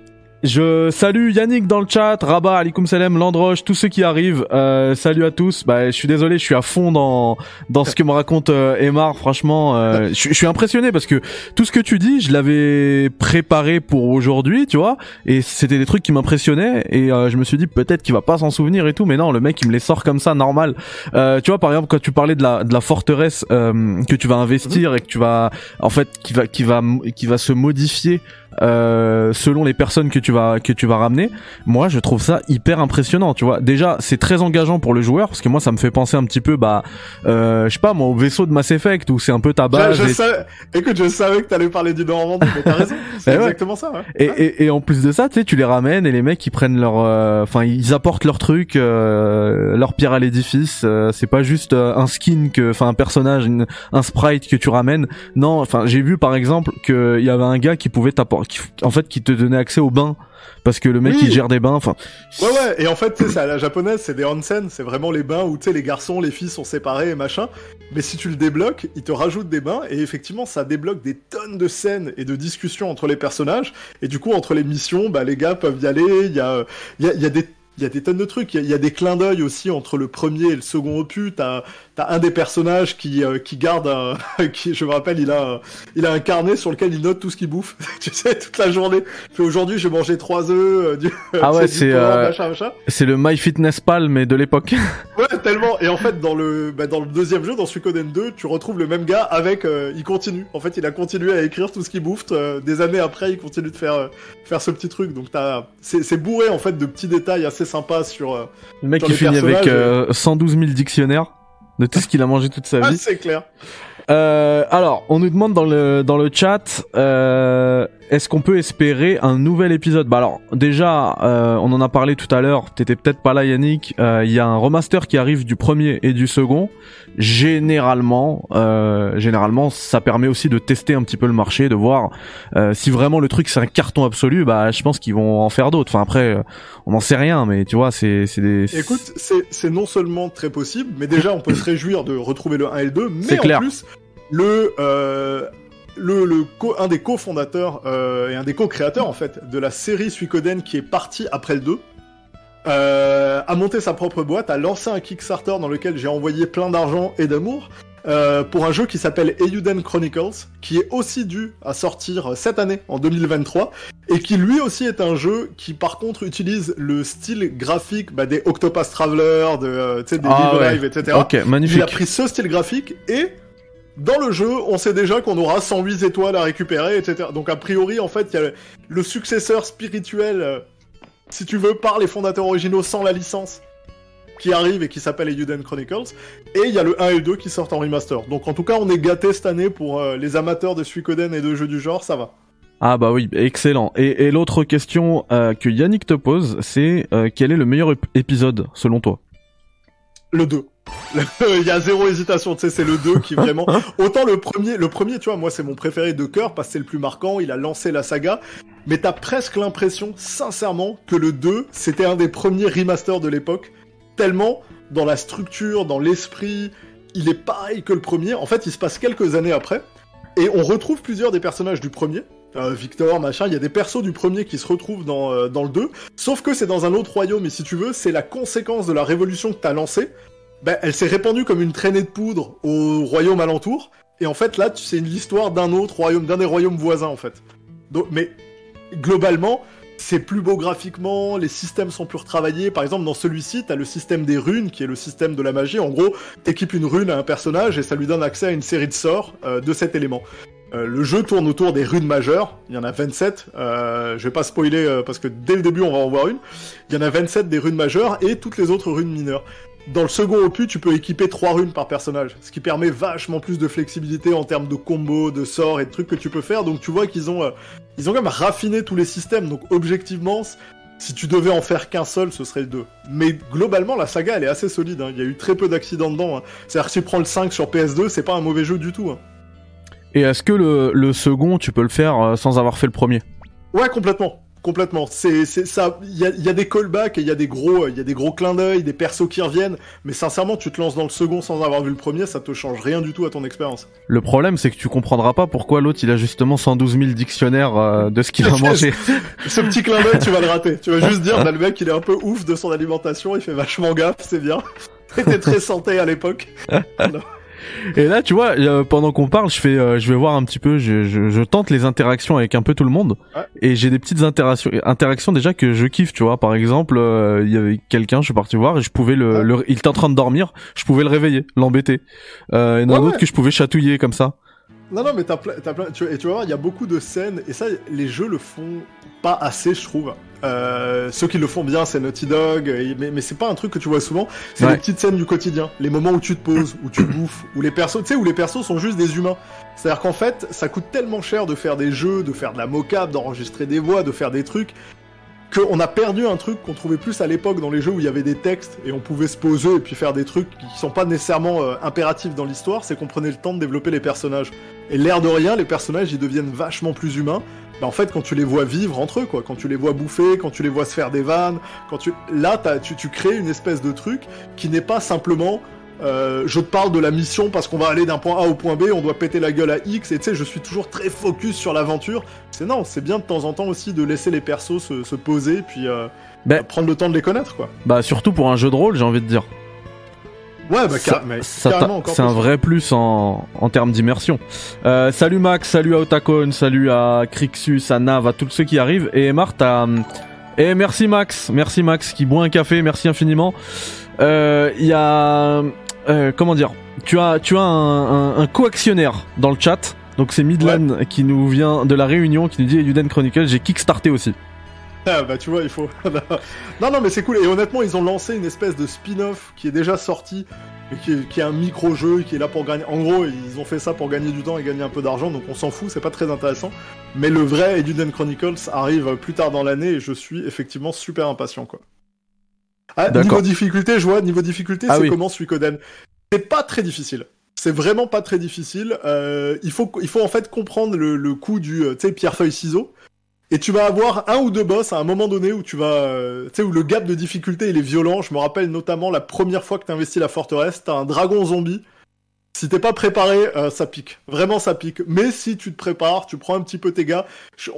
je salue Yannick dans le chat, Rabat, Alikum Salem, Landroche, tous ceux qui arrivent. Euh, salut à tous. Bah, je suis désolé, je suis à fond dans dans ce que me raconte euh, Emar. Franchement, euh, je, je suis impressionné parce que tout ce que tu dis, je l'avais préparé pour aujourd'hui, tu vois, et c'était des trucs qui m'impressionnaient. Et euh, je me suis dit peut-être qu'il va pas s'en souvenir et tout, mais non, le mec il me les sort comme ça, normal. Euh, tu vois, par exemple, quand tu parlais de la de la forteresse euh, que tu vas investir et que tu vas, en fait, qui va qui va qui va se modifier euh, selon les personnes que tu vas que tu vas ramener. Moi, je trouve ça hyper impressionnant. Tu vois, déjà, c'est très engageant pour le joueur parce que moi, ça me fait penser un petit peu, bah, euh, je sais pas, moi, au vaisseau de Mass Effect où c'est un peu ta base. Je, je et- savais... Écoute, je savais que t'allais parler du Normandie, mais t'as raison. (laughs) C'est ouais. exactement ça, ouais. Et, et, et en plus de ça, tu sais, tu les ramènes et les mecs ils prennent leur, euh, enfin ils apportent leur truc, euh, leur pierre à l'édifice. euh, c'est pas juste un skin que, enfin un personnage, une- un sprite que tu ramènes. Non, enfin j'ai vu par exemple qu'il y avait un gars qui pouvait t'apporter, qui- en fait qui te donnait accès au bain parce que le mec Oui. il gère des bains. Enfin Ouais, ouais, et en fait, tu sais, c'est à la japonaise, c'est des onsen, c'est vraiment les bains où, tu sais, les garçons, les filles sont séparés et machin. Mais si tu le débloques, il te rajoute des bains, et effectivement, ça débloque des tonnes de scènes et de discussions entre les personnages. Et du coup, entre les missions, bah, les gars peuvent y aller, il y a, il y a, il y a des il y a des tonnes de trucs, il y a, il y a des clins d'œil aussi entre le premier et le second opus. T'as as un des personnages qui euh, qui garde, un, (laughs) qui je me rappelle, il a il a un carnet sur lequel il note tout ce qu'il bouffe. (laughs) tu sais, toute la journée. Il aujourd'hui j'ai mangé trois œufs, euh, du, (laughs) Ah ouais, c'est, euh, c'est le MyFitnessPal mais de l'époque. Ouais, tellement. Et en fait, dans le, bah, dans le deuxième jeu, dans Suikoden 2, tu retrouves le même gars avec, euh, il continue. En fait, il a continué à écrire tout ce qu'il bouffe. euh, des années après, il continue de faire, euh, faire ce petit truc. Donc, t'as, c'est, bourré, en fait, de petits détails assez sympas sur, euh, Le mec Dans qui les finit avec euh, 112 000 dictionnaires. De tout ce qu'il a mangé toute sa Ah, vie. c'est clair. Euh, alors, on nous demande dans le dans le chat, euh, est-ce qu'on peut espérer un nouvel épisode? Bah alors, déjà, euh, on en a parlé tout à l'heure. T'étais peut-être pas là, Yannick. Euh, Il y a un remaster qui arrive du premier et du second. Généralement, euh, généralement, ça permet aussi de tester un petit peu le marché, de voir si vraiment le truc c'est un carton absolu. Bah, je pense qu'ils vont en faire d'autres. Enfin après, on n'en sait rien, mais tu vois, c'est c'est des. Écoute, c'est non seulement très possible, mais déjà on peut se réjouir de retrouver le 1 et le 2, mais en clair. plus, le, euh, le, le co- un des cofondateurs euh, et un des co-créateurs en fait de la série Suikoden qui est parti après le 2, euh, a monté sa propre boîte, a lancé un Kickstarter dans lequel j'ai envoyé plein d'argent et d'amour. euh, pour un jeu qui s'appelle Eiyuden Chronicles, qui est aussi dû à sortir cette année, en 2023, et qui lui aussi est un jeu qui par contre utilise le style graphique bah, des Octopus Traveler, de, euh, des Ah Live ouais. Live, etc. Ok, Il a magnifique. pris ce style graphique et dans le jeu, on sait déjà qu'on aura 108 étoiles à récupérer, etc. Donc a priori, en fait, il y a le, successeur spirituel, euh, si tu veux, par les fondateurs originaux sans la licence, qui arrive et qui s'appelle Eiyuden Chronicles. Et il y a le 1 et le 2 qui sortent en remaster. Donc en tout cas, on est gâtés cette année pour euh, les amateurs de Suikoden et de jeux du genre, ça va. Ah bah oui, excellent. Et, et l'autre question euh, que Yannick te pose, c'est euh, quel est le meilleur ép- épisode selon toi? Le 2. (laughs) Il y a zéro hésitation, tu sais, c'est le 2 qui vraiment... (laughs) Autant le premier, le premier, tu vois, moi c'est mon préféré de cœur parce que c'est le plus marquant, il a lancé la saga, mais t'as presque l'impression, sincèrement, que le 2, c'était un des premiers remasters de l'époque, tellement dans la structure, dans l'esprit, il est pareil que le premier, en fait il se passe quelques années après, et on retrouve plusieurs des personnages du premier, euh, Victor, machin, il y a des persos du premier qui se retrouvent dans, euh, dans le 2, sauf que c'est dans un autre royaume, et si tu veux, c'est la conséquence de la révolution que t'as lancée, ben, elle s'est répandue comme une traînée de poudre au royaume alentour. Et en fait, là, c'est l'histoire d'un autre royaume, d'un des royaumes voisins, en fait. Mais globalement, c'est plus beau graphiquement, les systèmes sont plus retravaillés. Par exemple, dans celui-ci, t'as le système des runes, qui est le système de la magie. En gros, t'équipes une rune à un personnage et ça lui donne accès à une série de sorts euh, de cet élément. Euh, le jeu tourne autour des runes majeures. Il y en a 27. Euh, je vais pas spoiler euh, parce que dès le début, on va en voir une. Il y en a 27 des runes majeures et toutes les autres runes mineures. Dans le second opus, tu peux équiper trois runes par personnage, ce qui permet vachement plus de flexibilité en termes de combos, de sorts et de trucs que tu peux faire. Donc tu vois qu'ils ont, euh, ils ont quand même raffiné tous les systèmes. Donc objectivement, si tu devais en faire qu'un seul, ce serait le 2. Mais globalement, la saga, elle est assez solide. hein. Il y a eu très peu d'accidents dedans. hein. C'est-à-dire que si tu prends le 5 sur PS2, c'est pas un mauvais jeu du tout. hein. Et est-ce que le, le second, tu peux le faire euh, sans avoir fait le premier? Ouais, complètement. Complètement. C'est, c'est ça. Il y a, il y a des callbacks et il y a des gros, il y a des gros clins d'œil, des persos qui reviennent. Mais sincèrement, tu te lances dans le second sans avoir vu le premier, ça te change rien du tout à ton expérience. Le problème, c'est que tu comprendras pas pourquoi l'autre, il a justement 112 000 dictionnaires euh, de ce qu'il a (laughs) mangé. Ce petit clin d'œil, tu vas le rater. Tu vas juste dire, bah, le mec, il est un peu ouf de son alimentation, il fait vachement gaffe, c'est bien. (laughs) T'étais très santé à l'époque. (laughs) (laughs) Et là, tu vois, euh, pendant qu'on parle, je fais, euh, je vais voir un petit peu, je, je, je tente les interactions avec un peu tout le monde, Ouais. et j'ai des petites interactions, interactions déjà que je kiffe, tu vois. Par exemple, euh, il y avait quelqu'un, je suis parti voir et je pouvais le, Ouais. le- il était en train de dormir, je pouvais le réveiller, l'embêter. Euh, et il y en a Ouais, d'autres que je pouvais chatouiller comme ça. Non, non, mais t'as plein, t'as plein, tu, et tu vas voir, il y a beaucoup de scènes, et ça, les jeux le font pas assez, je trouve. Euh, ceux qui le font bien, c'est Naughty Dog, et- mais, mais c'est pas un truc que tu vois souvent. C'est Ouais. les petites scènes du quotidien, les moments où tu te poses, où tu (coughs) bouffes, où les persos, tu sais, où les persos sont juste des humains. C'est-à-dire qu'en fait, ça coûte tellement cher de faire des jeux, de faire de la mocap, d'enregistrer des voix, de faire des trucs, qu'on a perdu un truc qu'on trouvait plus à l'époque dans les jeux où il y avait des textes et on pouvait se poser et puis faire des trucs qui sont pas nécessairement euh, impératifs dans l'histoire, c'est qu'on prenait le temps de développer les personnages. Et l'air de rien, les personnages ils deviennent vachement plus humains. Bah, en fait, quand tu les vois vivre entre eux, quoi, quand tu les vois bouffer, quand tu les vois se faire des vannes, quand tu là tu, tu crées une espèce de truc qui n'est pas simplement euh, je te parle de la mission parce qu'on va aller d'un point A au point B, on doit péter la gueule à X, et tu sais, je suis toujours très focus sur l'aventure. C'est non, c'est bien de temps en temps aussi de laisser les persos se, se poser, puis euh, Ben- prendre le temps de les connaître, quoi. Bah surtout pour un jeu de rôle, j'ai envie de dire. Ouais, bah, Ça- c'est un plus. vrai plus en, en termes d'immersion. Euh, salut Max, salut à Otakon, salut à Crixus, à Nav, à tous ceux qui arrivent. Et Marthe, à... et merci Max, merci Max qui boit un café, merci infiniment. Euh, Il y a, euh, comment dire, tu as, tu as un, un, un coactionnaire dans le chat. Donc c'est Midland qui nous vient de la Réunion, qui nous dit Uden Chronicle, j'ai kickstarté aussi. Ah, bah tu vois, il faut. (laughs) non, non, mais c'est cool. Et honnêtement, ils ont lancé une espèce de spin-off qui est déjà sorti qui est, qui est un micro-jeu, qui est là pour gagner. En gros, ils ont fait ça pour gagner du temps et gagner un peu d'argent, donc on s'en fout, c'est pas très intéressant. Mais le vrai Eduden Chronicles arrive plus tard dans l'année et je suis effectivement super impatient, quoi. Ah, niveau difficulté, je vois, niveau difficulté, Ah c'est oui. comment Suikoden C'est pas très difficile. C'est vraiment pas très difficile. Euh, il, faut, il faut en fait comprendre le, le coup du euh, tu sais, pierre-feuille-ciseau. Et tu vas avoir un ou deux boss à un moment donné où tu vas, euh, tu sais, où le gap de difficulté il est violent. Je me rappelle notamment la première fois que tu investis la forteresse, t'as un dragon zombie. Si t'es pas préparé, euh, ça pique. Vraiment, ça pique. Mais si tu te prépares, tu prends un petit peu tes gars. Je,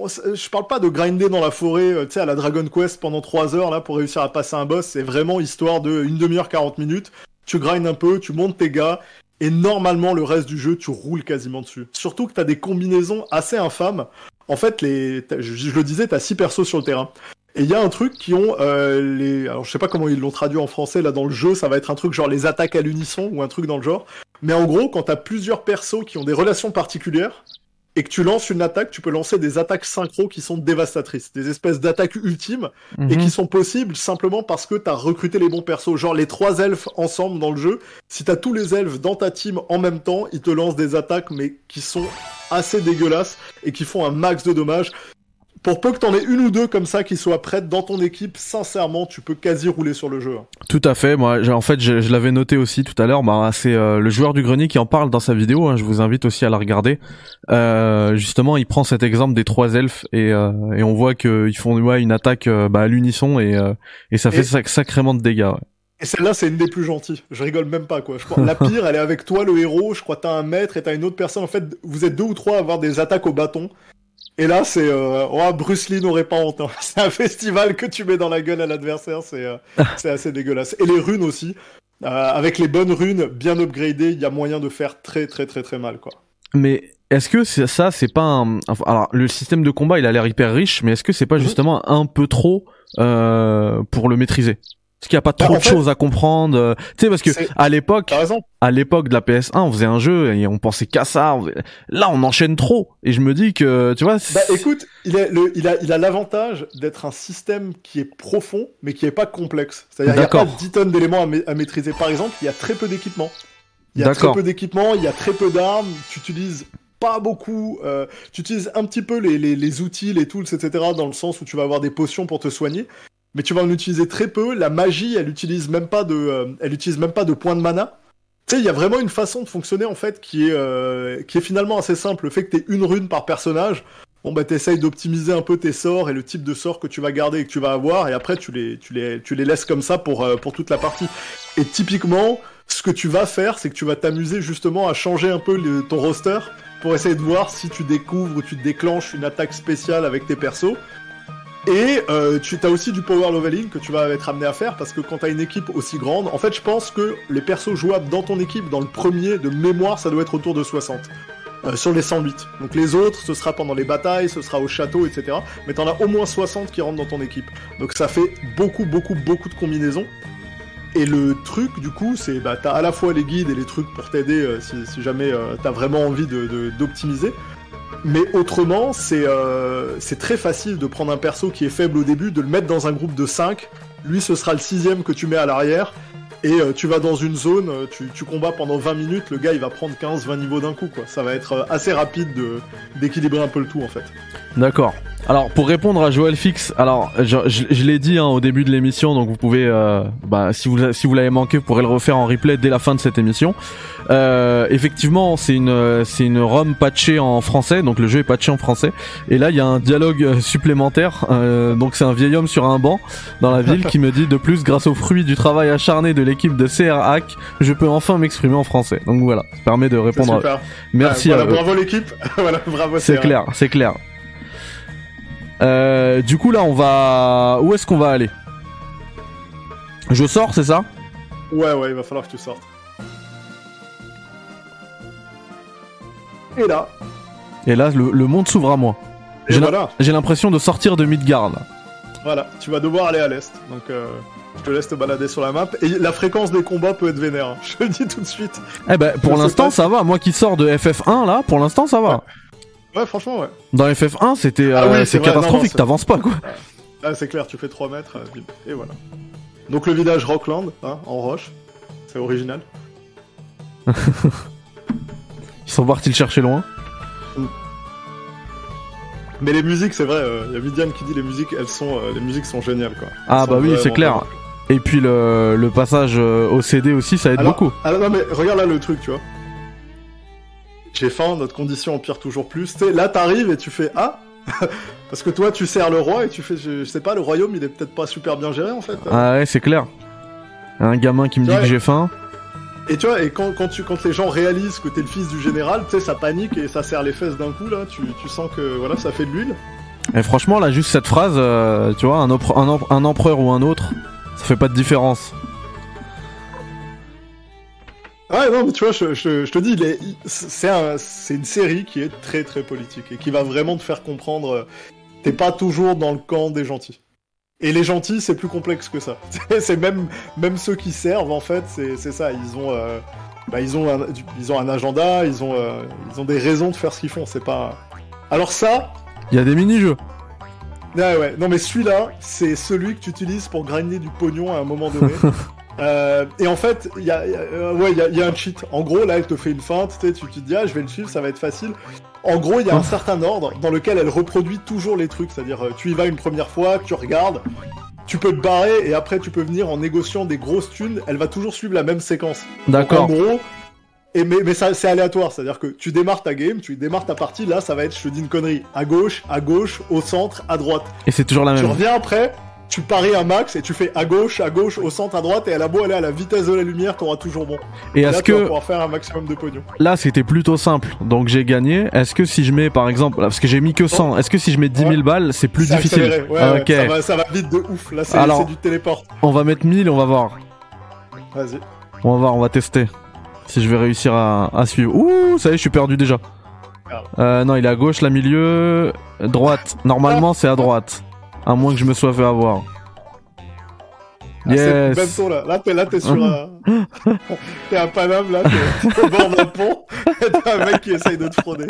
parle pas de grinder dans la forêt, euh, tu sais, à la Dragon Quest pendant 3 heures là pour réussir à passer un boss. C'est vraiment histoire de une demi-heure, 40 minutes. Tu grindes un peu, tu montes tes gars. Et normalement, le reste du jeu, tu roules quasiment dessus. Surtout que t'as des combinaisons assez infâmes. En fait, les, je, le disais, t'as 6 persos sur le terrain. Et il y a un truc qui ont euh, les. Alors, je sais pas comment ils l'ont traduit en français là dans le jeu. Ça va être un truc genre les attaques à l'unisson ou un truc dans le genre. Mais en gros, quand t'as plusieurs persos qui ont des relations particulières et que tu lances une attaque, tu peux lancer des attaques synchro qui sont dévastatrices, des espèces d'attaques ultimes et Mhm. qui sont possibles simplement parce que t'as recruté les bons persos. Genre les trois elfes ensemble dans le jeu, si t'as tous les elfes dans ta team en même temps, ils te lancent des attaques mais qui sont assez dégueulasses et qui font un max de dommages. Pour peu que t'en aies une ou deux comme ça qui soient prêtes dans ton équipe, sincèrement, tu peux quasi rouler sur le jeu. hein. Tout à fait. Moi, en fait, je, je l'avais noté aussi tout à l'heure. Bah, c'est euh, le joueur du grenier qui en parle dans sa vidéo. hein, je vous invite aussi à la regarder. Euh, justement, il prend cet exemple des trois elfes et, euh, et on voit qu'ils font ouais, une attaque bah, à l'unisson et, euh, et ça fait Et- sac- sacrément de dégâts. ouais. Et celle-là, c'est une des plus gentilles. Je rigole même pas, quoi. Je crois, la pire, elle est avec toi, le héros. Je crois que t'as un maître et t'as une autre personne. En fait, vous êtes deux ou trois à avoir des attaques au bâton. Et là, c'est, euh, oh, Bruce Lee n'aurait pas honte. hein. (laughs) C'est un festival que tu mets dans la gueule à l'adversaire. C'est, euh, (laughs) c'est assez dégueulasse. Et les runes aussi. Euh, avec les bonnes runes bien upgradées, il y a moyen de faire très, très, très, très mal, quoi. Mais est-ce que ça, c'est pas un... enfin, alors, le système de combat, il a l'air hyper riche, mais est-ce que c'est pas Mhm. justement un peu trop euh, pour le maîtriser? Est-ce qu'il y a pas trop de fait- choses à comprendre euh, Tu sais, parce que à l'époque, à l'époque de la PS1, on faisait un jeu et on pensait qu'à ça. on Là, on enchaîne trop. Et je me dis que, tu vois, Bah écoute, il, est le, il a il a l'avantage d'être un système qui est profond, mais qui est pas complexe. C'est-à-dire qu'il n'y a pas 10 tonnes d'éléments à, ma- à maîtriser. Par exemple, il y a très peu d'équipements. Il y a très peu d'équipements, il y a très peu d'armes, tu utilises pas beaucoup, euh, tu utilises un petit peu les, les, les outils, les tools, etc. dans le sens où tu vas avoir des potions pour te soigner. Mais tu vas en utiliser très peu. La magie, elle utilise même pas de, euh, elle utilise même pas de points de mana. Tu sais, il y a vraiment une façon de fonctionner en fait qui est, euh, qui est finalement assez simple. Le fait que tu une rune par personnage, bon bah t'essayes d'optimiser un peu tes sorts et le type de sort que tu vas garder et que tu vas avoir, et après tu les, tu les, tu les laisses comme ça pour, euh, pour toute la partie. Et typiquement, ce que tu vas faire, c'est que tu vas t'amuser justement à changer un peu ton roster pour essayer de voir si tu découvres ou tu déclenches une attaque spéciale avec tes persos. Et euh, tu as aussi du power leveling que tu vas être amené à faire parce que quand tu une équipe aussi grande, en fait je pense que les persos jouables dans ton équipe, dans le premier de mémoire, ça doit être autour de 60. euh, sur les 108. Donc les autres, ce sera pendant les batailles, ce sera au château, etc. Mais t'en as au moins 60 qui rentrent dans ton équipe. Donc ça fait beaucoup, beaucoup, beaucoup de combinaisons. Et le truc, du coup, c'est bah t'as à la fois les guides et les trucs pour t'aider euh, si, jamais euh, t'as vraiment envie d'optimiser. Mais autrement, c'est euh, c'est très facile de prendre un perso qui est faible au début, de le mettre dans un groupe de 5. Lui, ce sera le sixième que tu mets à l'arrière. Et euh, tu vas dans une zone, euh, tu, tu combats pendant 20 minutes, le gars il va prendre 15-20 niveaux d'un coup. quoi. Ça va être assez rapide de- d'équilibrer un peu le tout en fait. D'accord. Alors pour répondre à Joël Fix, alors je, je- je l'ai dit hein, au début de l'émission, donc vous pouvez, euh, bah, si vous si vous l'avez manqué, vous pourrez le refaire en replay dès la fin de cette émission. Euh, effectivement, c'est une c'est une ROM patchée en français, donc le jeu est patché en français. Et là, il y a un dialogue euh, supplémentaire. euh, donc c'est un vieil homme sur un banc dans la ville qui me dit de plus, grâce aux fruits du travail acharné de l'équipe de CR Hack, je peux enfin m'exprimer en français. Donc voilà, ça permet de répondre. à- super. Merci à voilà, eux. bravo l'équipe. (laughs) voilà, bravo. C'est clair, c'est clair. Euh, du coup là on va... Où est-ce qu'on va aller? Je sors, c'est ça? Ouais, ouais, il va falloir que tu sortes. Et là, Et là le, le monde s'ouvre à moi. et J'ai voilà, J'ai l'impression de sortir de Midgard. là. voilà, tu vas devoir aller à l'est. Donc, euh, je te laisse te balader sur la map. Et la fréquence des combats peut être vénère. hein. (laughs) Je te le dis tout de suite. Eh ben pour l'instant ça va, moi qui sors de FF1 là, pour l'instant ça va. Ouais, franchement, ouais. Dans FF1 c'était Ah euh, oui, c'est catastrophique, t'avances pas quoi. Là, c'est clair, tu fais 3 mètres, euh, et voilà. Donc, le village Rockland, hein, en roche. C'est original. (laughs) Ils sont partis le chercher loin. Mais les musiques, c'est vrai, il y a Vidiane qui dit les musiques, elles sont, les musiques sont géniales quoi. Elles Ah bah oui, c'est clair. Et puis le, le passage euh, au CD aussi, ça aide Alors- beaucoup. Alors non mais regarde là le truc, tu vois. J'ai faim, notre condition empire toujours plus. Là t'arrives et tu fais ah (laughs) parce que toi tu sers le roi et tu fais je, je sais pas le royaume il est peut-être pas super bien géré en fait. Ah ouais, c'est clair. Un gamin qui me dit Ouais. que j'ai faim. Et tu vois et quand, quand tu quand les gens réalisent que t'es le fils du général, tu sais ça panique et ça serre les fesses d'un coup là. Tu, tu sens que voilà ça fait de l'huile. Et franchement, là, juste cette phrase, euh, tu vois, un empereur ou un autre, ça fait pas de différence. Ouais non mais tu vois je, je, je te dis c'est un, une série qui est très très politique et qui va vraiment te faire comprendre. euh, T'es pas toujours dans le camp des gentils. Et les gentils, c'est plus complexe que ça. (laughs) c'est même, même ceux qui servent, en fait, c'est c'est ça. Ils ont, euh, bah, ils, ont un, ils ont un agenda, ils ont, euh, ils ont des raisons de faire ce qu'ils font. C'est pas. Alors ça, Il y a des mini-jeux. ouais, ouais. Non, mais celui-là, c'est celui que tu utilises pour grinder du pognon à un moment donné. (laughs) Euh, et en fait, il y a, il y a- euh, ouais, il y a, y a un cheat. En gros, là, elle te fait une feinte, tu tu te dis, ah, je vais le suivre, ça va être facile. En gros, il y a un certain ordre dans lequel elle reproduit toujours les trucs. C'est-à-dire, euh, tu y vas une première fois, tu regardes, tu peux te barrer et après, tu peux venir en négociant des grosses thunes. Elle va toujours suivre la même séquence. En D'accord. gros, et mais, mais ça, c'est aléatoire, c'est-à-dire que tu démarres ta game, tu démarres ta partie, là, ça va être, je te dis une connerie, à gauche, à gauche, au centre, à droite. Et c'est toujours la Tu même. reviens après, tu paries un max et tu fais à gauche, à gauche, au centre, à droite, et à la beau aller à la vitesse de la lumière, t'auras toujours bon. Et est-ce tu vas que pouvoir faire un maximum de pognon. là, c'était plutôt simple, donc j'ai gagné. Est-ce que si je mets, par exemple, parce que j'ai mis que 100, est-ce que si je mets 10 000 Ouais. balles, c'est plus C'est difficile accéléré, ouais, Ah, ça, va, ça va vite de ouf. Là, c'est Alors- c'est du téléport. On va mettre 1000 et on va voir. Vas-y. On va voir, on va tester. Si je vais réussir à, à suivre. Ouh, ça y est, je suis perdu déjà. Grave. Euh, non, il est à gauche, là, milieu, droite. Normalement, c'est à droite. À moins que je me sois fait avoir. Ah, c'est le même Yes. ton là. Là, t'es là, t'es sur un. (laughs) t'es à Paname, là, t'es au bord d'un pont. et (laughs) t'as un mec qui essaye de te frauder.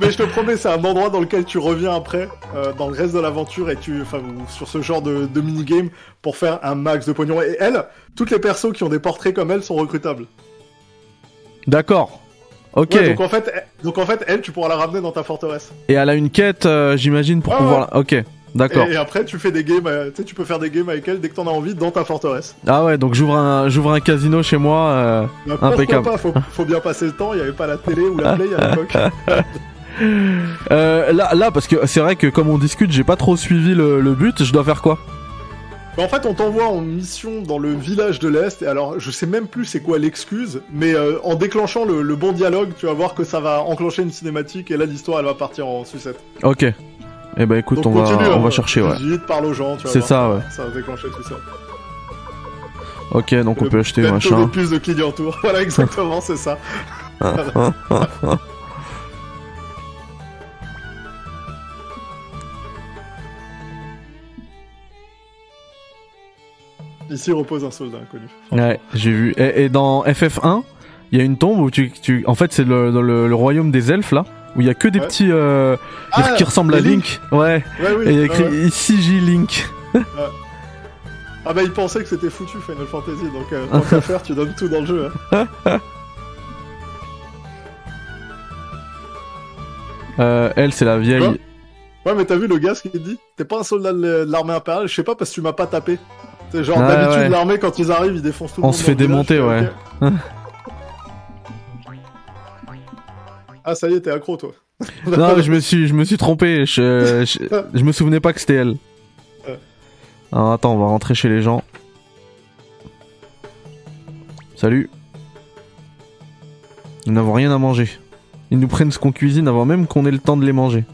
Mais je te promets, c'est un endroit dans lequel tu reviens après, euh, dans le reste de l'aventure, et tu. Enfin, sur ce genre de, de minigame pour faire un max de pognon. Et elle, toutes les persos qui ont des portraits comme elle sont recrutables. D'accord. Ok. Ouais, donc en fait, elle- donc en fait, elle, tu pourras la ramener dans ta forteresse. Et elle a une quête, euh, j'imagine, pour pouvoir. ouais. la- Ok. D'accord. Et, après, tu fais des games, euh, tu sais, tu peux faire des games avec elle dès que t'en as envie dans ta forteresse. Ah ouais, donc j'ouvre un, j'ouvre un casino chez moi. euh, Bah, Impeccable. pas, faut, faut bien passer le temps, il y avait pas la télé ou la play à l'époque. (laughs) Euh, là, là, parce que c'est vrai que comme on discute, j'ai pas trop suivi le, le but. Je dois faire quoi? Bah, en fait, on t'envoie en mission dans le village de l'Est, et alors je sais même plus c'est quoi l'excuse, mais euh, en déclenchant le, le bon dialogue, tu vas voir que ça va enclencher une cinématique, et là l'histoire elle va partir en sucette. Ok. Eh ben écoute, Donc on va, on va chercher, ouais. Visite, parle aux gens, tu vas C'est ça, ouais. Ça va déclencher tout ça. Ok, donc on Le peut acheter machin. de plus de clients tour. (laughs) Voilà, exactement, c'est ça. (laughs) Ici repose un soldat inconnu. Ouais, j'ai vu. Et, et dans FF1, il y a une tombe où tu, tu en fait, c'est le, le, le royaume des elfes là, où il y a que des Ouais. petits euh, Ah, qui ressemblent à Link. Ouais. Ouais, oui. Et il y a écrit J Link. Ah bah il pensait que c'était foutu Final Fantasy, donc euh, tant qu'à faire, tu donnes tout dans le jeu. hein. (laughs) Euh, elle, c'est la vieille. Quoi Ouais, mais t'as vu le gars ce qu'il dit? T'es pas un soldat de l'armée impériale, je sais pas parce que tu m'as pas tapé. C'est genre Ouais, d'habitude ouais. l'armée quand ils arrivent ils défoncent tout le On monde. se dans fait village, démonter, ouais. (laughs) ah ça y est, t'es accro toi. (laughs) Non, je me suis, je me suis trompé. Je, je, (laughs) je me souvenais pas que c'était elle. Alors attends, on va rentrer chez les gens. Salut. Nous n'avons rien à manger. Ils nous prennent ce qu'on cuisine avant même qu'on ait le temps de les manger.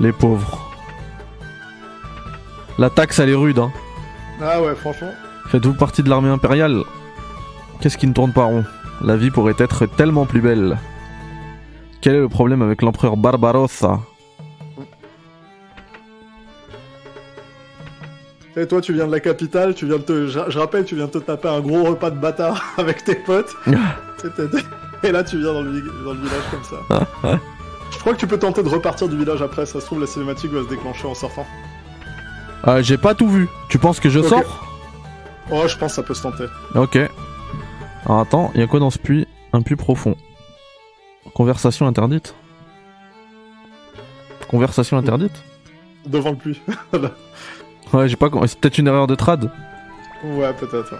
Les pauvres. La taxe, elle est rude, hein. Ah ouais, franchement. Faites-vous partie de l'armée impériale Qu'est-ce qui ne tourne pas rond? La vie pourrait être tellement plus belle. Quel est le problème avec l'empereur Barbarossa? Et toi tu viens de la capitale, tu viens de te. Je, rappelle, tu viens de te taper un gros repas de bâtard (laughs) avec tes potes. C'était- (laughs) Et là tu viens dans le, vi- dans le village comme ça. Je crois que tu peux tenter de repartir du village après, ça se trouve la cinématique va se déclencher en sortant. Euh, J'ai pas tout vu. Tu penses que je sors? Oh, je pense que ça peut se tenter. Ok. Alors attends, il y a quoi dans ce puits Un puits profond. Conversation interdite Conversation interdite Devant le puits. (laughs) Ouais, j'ai pas. C'est peut-être une erreur de trad. ouais, peut-être.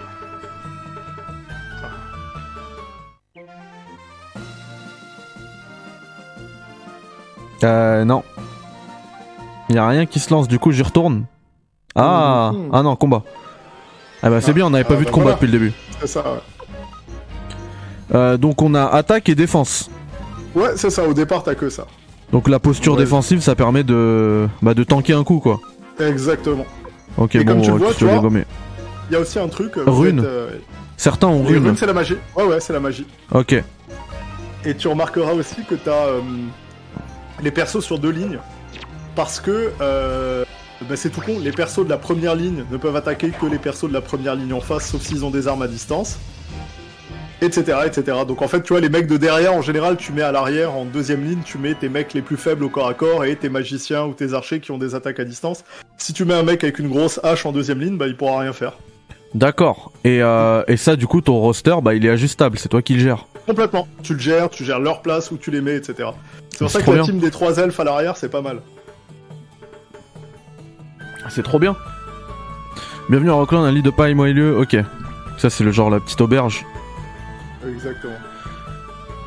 Euh, non. Il y a rien qui se lance, du coup j'y retourne. Ah, Mhm. ah non, combat. Ah bah c'est Ah, bien, on n'avait pas ah vu de bah combat voilà. depuis le début. C'est ça, ouais. Euh, donc on a attaque et défense. Ouais, c'est ça, au départ, t'as que ça. Donc la posture Ouais. défensive, ça permet de, bah, de tanker un coup quoi. Exactement. Ok, Et bon, comme tu le euh, vois, tu l'ai vois. Il y a aussi un truc. euh, Rune. êtes, euh, Certains ont rune. runes, c'est la magie. Ouais, ouais, c'est la magie. Ok. Et tu remarqueras aussi que t'as euh, les persos sur deux lignes. Parce que euh, bah, c'est tout con, les persos de la première ligne ne peuvent attaquer que les persos de la première ligne en face, sauf s'ils ont des armes à distance. Etc, etc. Donc en fait, tu vois, les mecs de derrière, en général, tu mets à l'arrière, en deuxième ligne, tu mets tes mecs les plus faibles au corps à corps et tes magiciens ou tes archers qui ont des attaques à distance. Si tu mets un mec avec une grosse hache en deuxième ligne, bah il pourra rien faire. D'accord. Et, euh, et ça, du coup, ton roster, bah, il est ajustable. C'est toi qui le gères. Complètement. Tu le gères, tu gères leur place, où tu les mets, etc. C'est pour ça que la bien. team des trois elfes à l'arrière, c'est pas mal. C'est trop bien. Bienvenue à Rockland, un lit de paille moelleux. Ok. Ça, c'est le genre la petite auberge. Exactement.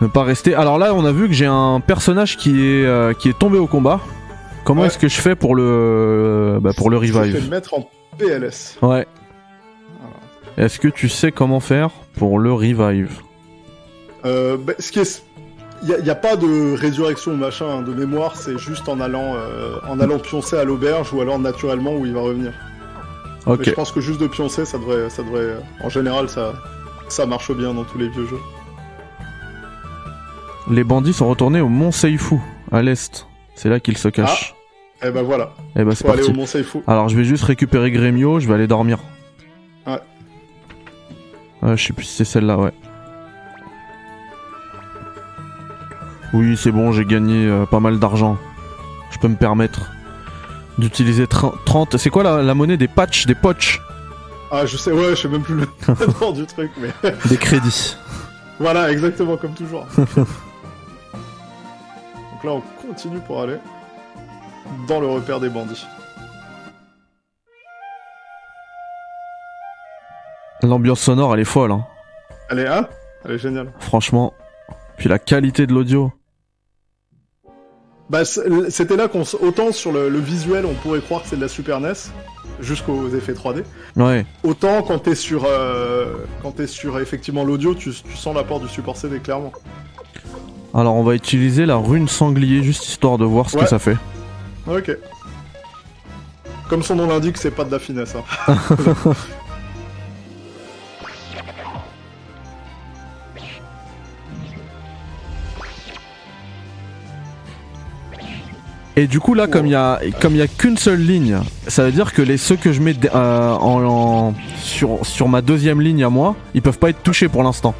Ne pas rester. Alors là, on a vu que j'ai un personnage qui est, euh, qui est tombé au combat. Comment Ouais. est-ce que je fais pour le, bah, pour le Je vais le revive mettre en PLS. Ouais. Est-ce que tu sais comment faire pour le revive? Euh, bah, ce qui est... Il n'y a, pas de résurrection ou machin hein, de mémoire, c'est juste en allant, euh, en allant pioncer à l'auberge ou alors naturellement où il va revenir. Mais je pense que juste de pioncer, ça devrait, ça devrait, euh, en général, ça, ça marche bien dans tous les vieux jeux. Les bandits sont retournés au Mont Seifu, à l'est. C'est là qu'ils se cachent. Et ben voilà, Et bah c'est faut aller parti. au Mont Seifu. Alors je vais juste récupérer Gremio, je vais aller dormir. Ouais. Euh, je sais plus si c'est celle-là, ouais. Oui, c'est bon, j'ai gagné euh, pas mal d'argent. Je peux me permettre d'utiliser tra- 30. C'est quoi la, la monnaie des patchs, des poches? Ah, je sais, ouais, je sais même plus le (laughs) nom du truc, mais (laughs) Des crédits. voilà, exactement comme toujours. (laughs) Donc là, on continue pour aller dans le repère des bandits. L'ambiance sonore, elle est folle, hein. Elle est, hein? Elle est géniale. franchement. Puis la qualité de l'audio. Bah, c'était là qu'on autant sur le, le visuel, on pourrait croire que c'est de la Super NES, jusqu'aux effets 3D. Ouais. Autant quand t'es sur, euh, quand t'es sur effectivement l'audio, tu, tu sens l'apport du support CD clairement. Alors on va utiliser la rune sanglier juste histoire de voir ce Ouais. que ça fait. Ok. Comme son nom l'indique, c'est pas de la finesse. Hein. (laughs) Et du coup là comme il y a comme il y a qu'une seule ligne, ça veut dire que les ceux que je mets euh, en, en- sur sur ma deuxième ligne à moi, ils peuvent pas être touchés pour l'instant.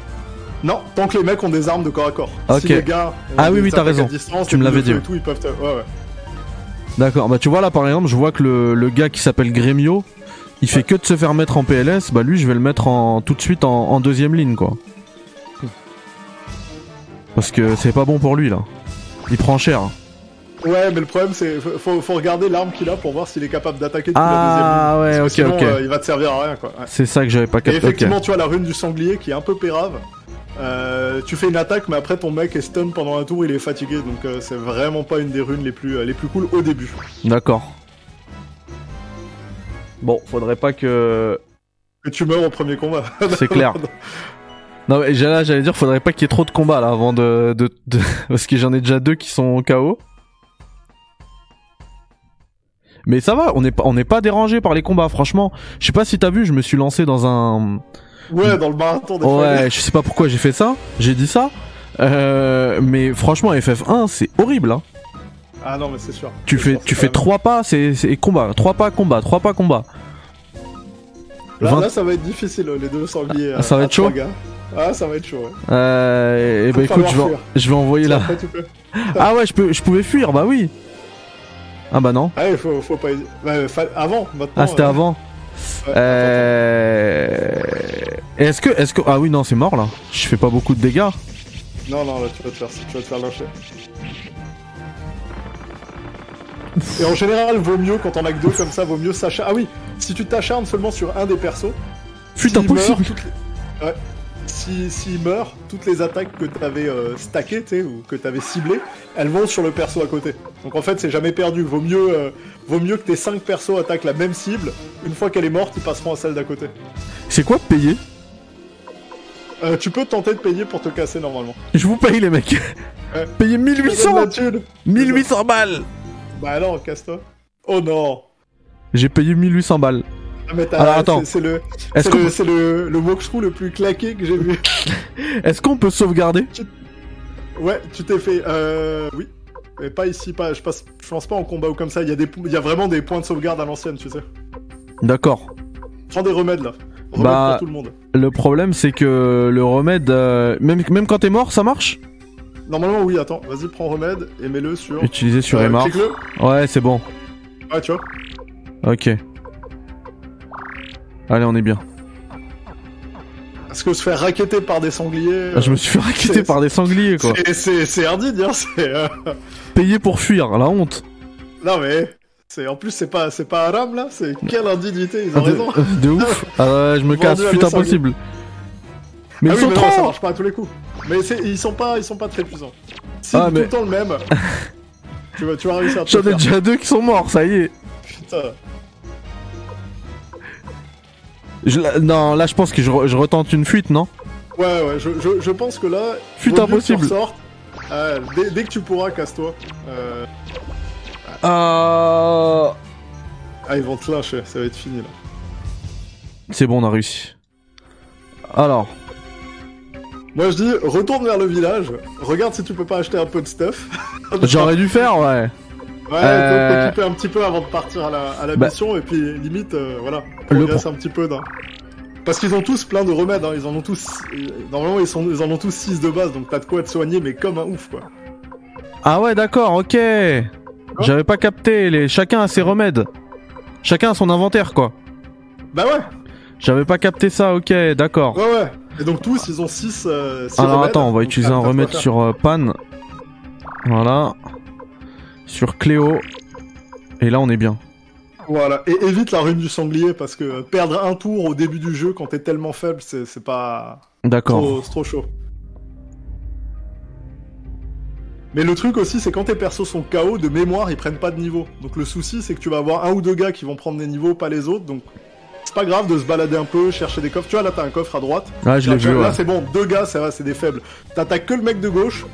Non, tant que les mecs ont des armes de corps à corps. Ok. Si les gars Ah oui, oui, t'as raison. distance, Tu me l'avais dit, feu Et tout, ils peuvent te- ouais, ouais. D'accord. Bah tu vois là par exemple, je vois que le, le gars qui s'appelle Gremio, il fait que de se faire mettre en PLS. Bah lui je vais le mettre en tout de suite en, en deuxième ligne quoi. Parce que c'est pas bon pour lui là. Il prend cher. Ouais, mais le problème c'est faut, faut- regarder l'arme qu'il a pour voir s'il est capable d'attaquer depuis Ah, la deuxième ligne. ouais, Parce que ok, sinon, ok. euh, il va te servir à rien quoi. Ouais. C'est ça que j'avais pas Et capté. Ok. effectivement, tu vois la rune du sanglier qui est un peu pérave. Euh, tu fais une attaque, mais après ton mec est stun pendant un tour, il est fatigué, donc euh, c'est vraiment pas une des runes les plus, euh, les plus cool au début. D'accord. Bon, faudrait pas que. Que tu meurs au premier combat. (laughs) C'est clair. Non, mais j'allais dire, faudrait pas qu'il y ait trop de combats là avant de. de, de- (laughs) Parce que j'en ai déjà deux qui sont KO. Mais ça va, on n'est pas, on n'est pas dérangé par les combats, franchement. Je sais pas si t'as vu, je me suis lancé dans un. Ouais, dans le marathon des Ouais, je sais pas pourquoi j'ai fait ça, j'ai dit ça. Euh, mais franchement, FF1, c'est horrible. Hein. Ah non, mais c'est sûr. Tu fais, sûr, tu fais trois pas, c'est c'est combat, trois pas combat, trois pas combat. Là, 20 là, ça va être difficile, les deux sangliers. Ah, ça va à être chaud gars. Ah, ça va être chaud, ouais. Euh, et bah Va écoute, je vais, je vais envoyer là. Ah ouais, je peux, je pouvais fuir, bah oui. Ah bah non. Ah, il faut, faut pas. Bah, fa- avant, maintenant. Ah c'était euh, avant. ouais, Euh... Et Est-ce que, est-ce que, ah oui non c'est mort là. Je fais pas beaucoup de dégâts. Non, non, là, tu vas te faire, tu vas te faire lyncher. Et en général, vaut mieux quand on a que deux comme ça, vaut mieux s'acharner. Ah oui, si tu t'acharnes seulement sur un des persos, Putain s'il meurt, toutes les- Ouais. Si, s'il meurt, toutes les attaques que t'avais euh, stackées, ou que t'avais ciblées, elles vont sur le perso à côté. Donc en fait, c'est jamais perdu. Vaut mieux, euh, vaut mieux que tes 5 persos attaquent la même cible. Une fois qu'elle est morte, ils passeront à celle d'à côté. C'est quoi payer? Euh, tu peux tenter de payer pour te casser normalement. Je vous paye les mecs. Ouais. Payez 1800 La thune. 1800 balles Bah alors, casse-toi. Oh non J'ai payé 1800 balles. Ah, mais Alors, attends. c'est- le, Est-ce c'est qu'on le, le, le walkthrough le plus claqué que j'ai vu. (laughs) est-ce qu'on peut sauvegarder? Ouais, tu t'es fait. Euh, oui. Mais pas ici, pas. Je, passe, je pense pas en combat ou comme ça. Il y, a des, il y a vraiment des points de sauvegarde à l'ancienne, tu sais. D'accord. Prends des remèdes là. Remèdes Bah, pour tout le monde. Le problème c'est que le remède, euh, même, même quand t'es mort, ça marche? Normalement, oui, attends. Vas-y, prends remède et mets-le sur. Utilisé sur Euh, Emar. Ouais, c'est bon. Ouais, tu vois. Ok. Allez, on est bien. Parce que se faire raqueter par des sangliers. Ah, je me euh, suis fait raqueter par des sangliers quoi. c'est- C'est c'est hardi, hein. C'est. euh, Payer pour fuir, la honte. Non mais. C'est en plus c'est pas c'est pas Aram là. C'est quelle indignité. Ils ont raison. De, (laughs) de ouf. Ah ouais, je me casse, putain des sangliers. possible. Mais ah ils oui, sont mais non, ça marche pas à tous les coups. Mais ils sont pas, ils sont pas très puissants. Si Ah, tout mais- le temps le même, (laughs) tu vas, tu vas réussir à te J'en ai déjà deux qui sont morts, ça y est. Putain. Je- là- non, là je pense que je, re- je retente une fuite, non? Ouais, ouais, je, je, pense que là, Fuite impossible. Euh, dès, dès que tu pourras, casse-toi. Euh, Euh... Ah, ils vont te lâcher, ça va être fini là. C'est bon, on a réussi. Alors, Moi je dis, retourne vers le village, regarde si tu peux pas acheter un peu de stuff. j'aurais dû faire, ouais. Ouais, Euh, t'équiper un petit peu avant de partir à la, à la Bah. mission et puis limite, euh, voilà, Le progresse un petit peu. Dans... Parce qu'ils ont tous plein de remèdes, hein, ils en ont tous. Normalement, ils, sont, ils en ont tous 6 de base, donc t'as de quoi te soigner, mais comme un ouf quoi. Ah ouais, d'accord, ok. J'avais pas capté, les... chacun a ses remèdes. Chacun a son inventaire, quoi. Bah ouais, J'avais pas capté ça, ok, d'accord. ouais, ouais. Et donc tous, ils ont 6 euh, Alors remèdes, attends, on va utiliser t'as- un remède sur euh, Pan. Voilà. Sur Cléo. Et là, on est bien. Voilà, et évite la rune du sanglier parce que perdre un tour au début du jeu quand t'es tellement faible, c'est pas. D'accord. Trop, c'est trop chaud. Mais le truc aussi, c'est quand tes persos sont KO, de mémoire, ils prennent pas de niveau. Donc le souci, c'est que tu vas avoir un ou deux gars qui vont prendre des niveaux, pas les autres. Donc c'est pas grave de se balader un peu, chercher des coffres. Tu vois, là, t'as un coffre à droite. Ah, je l'ai vu, Là, ouais. c'est bon, deux gars, ça va, c'est des faibles. T'attaques que le mec de gauche,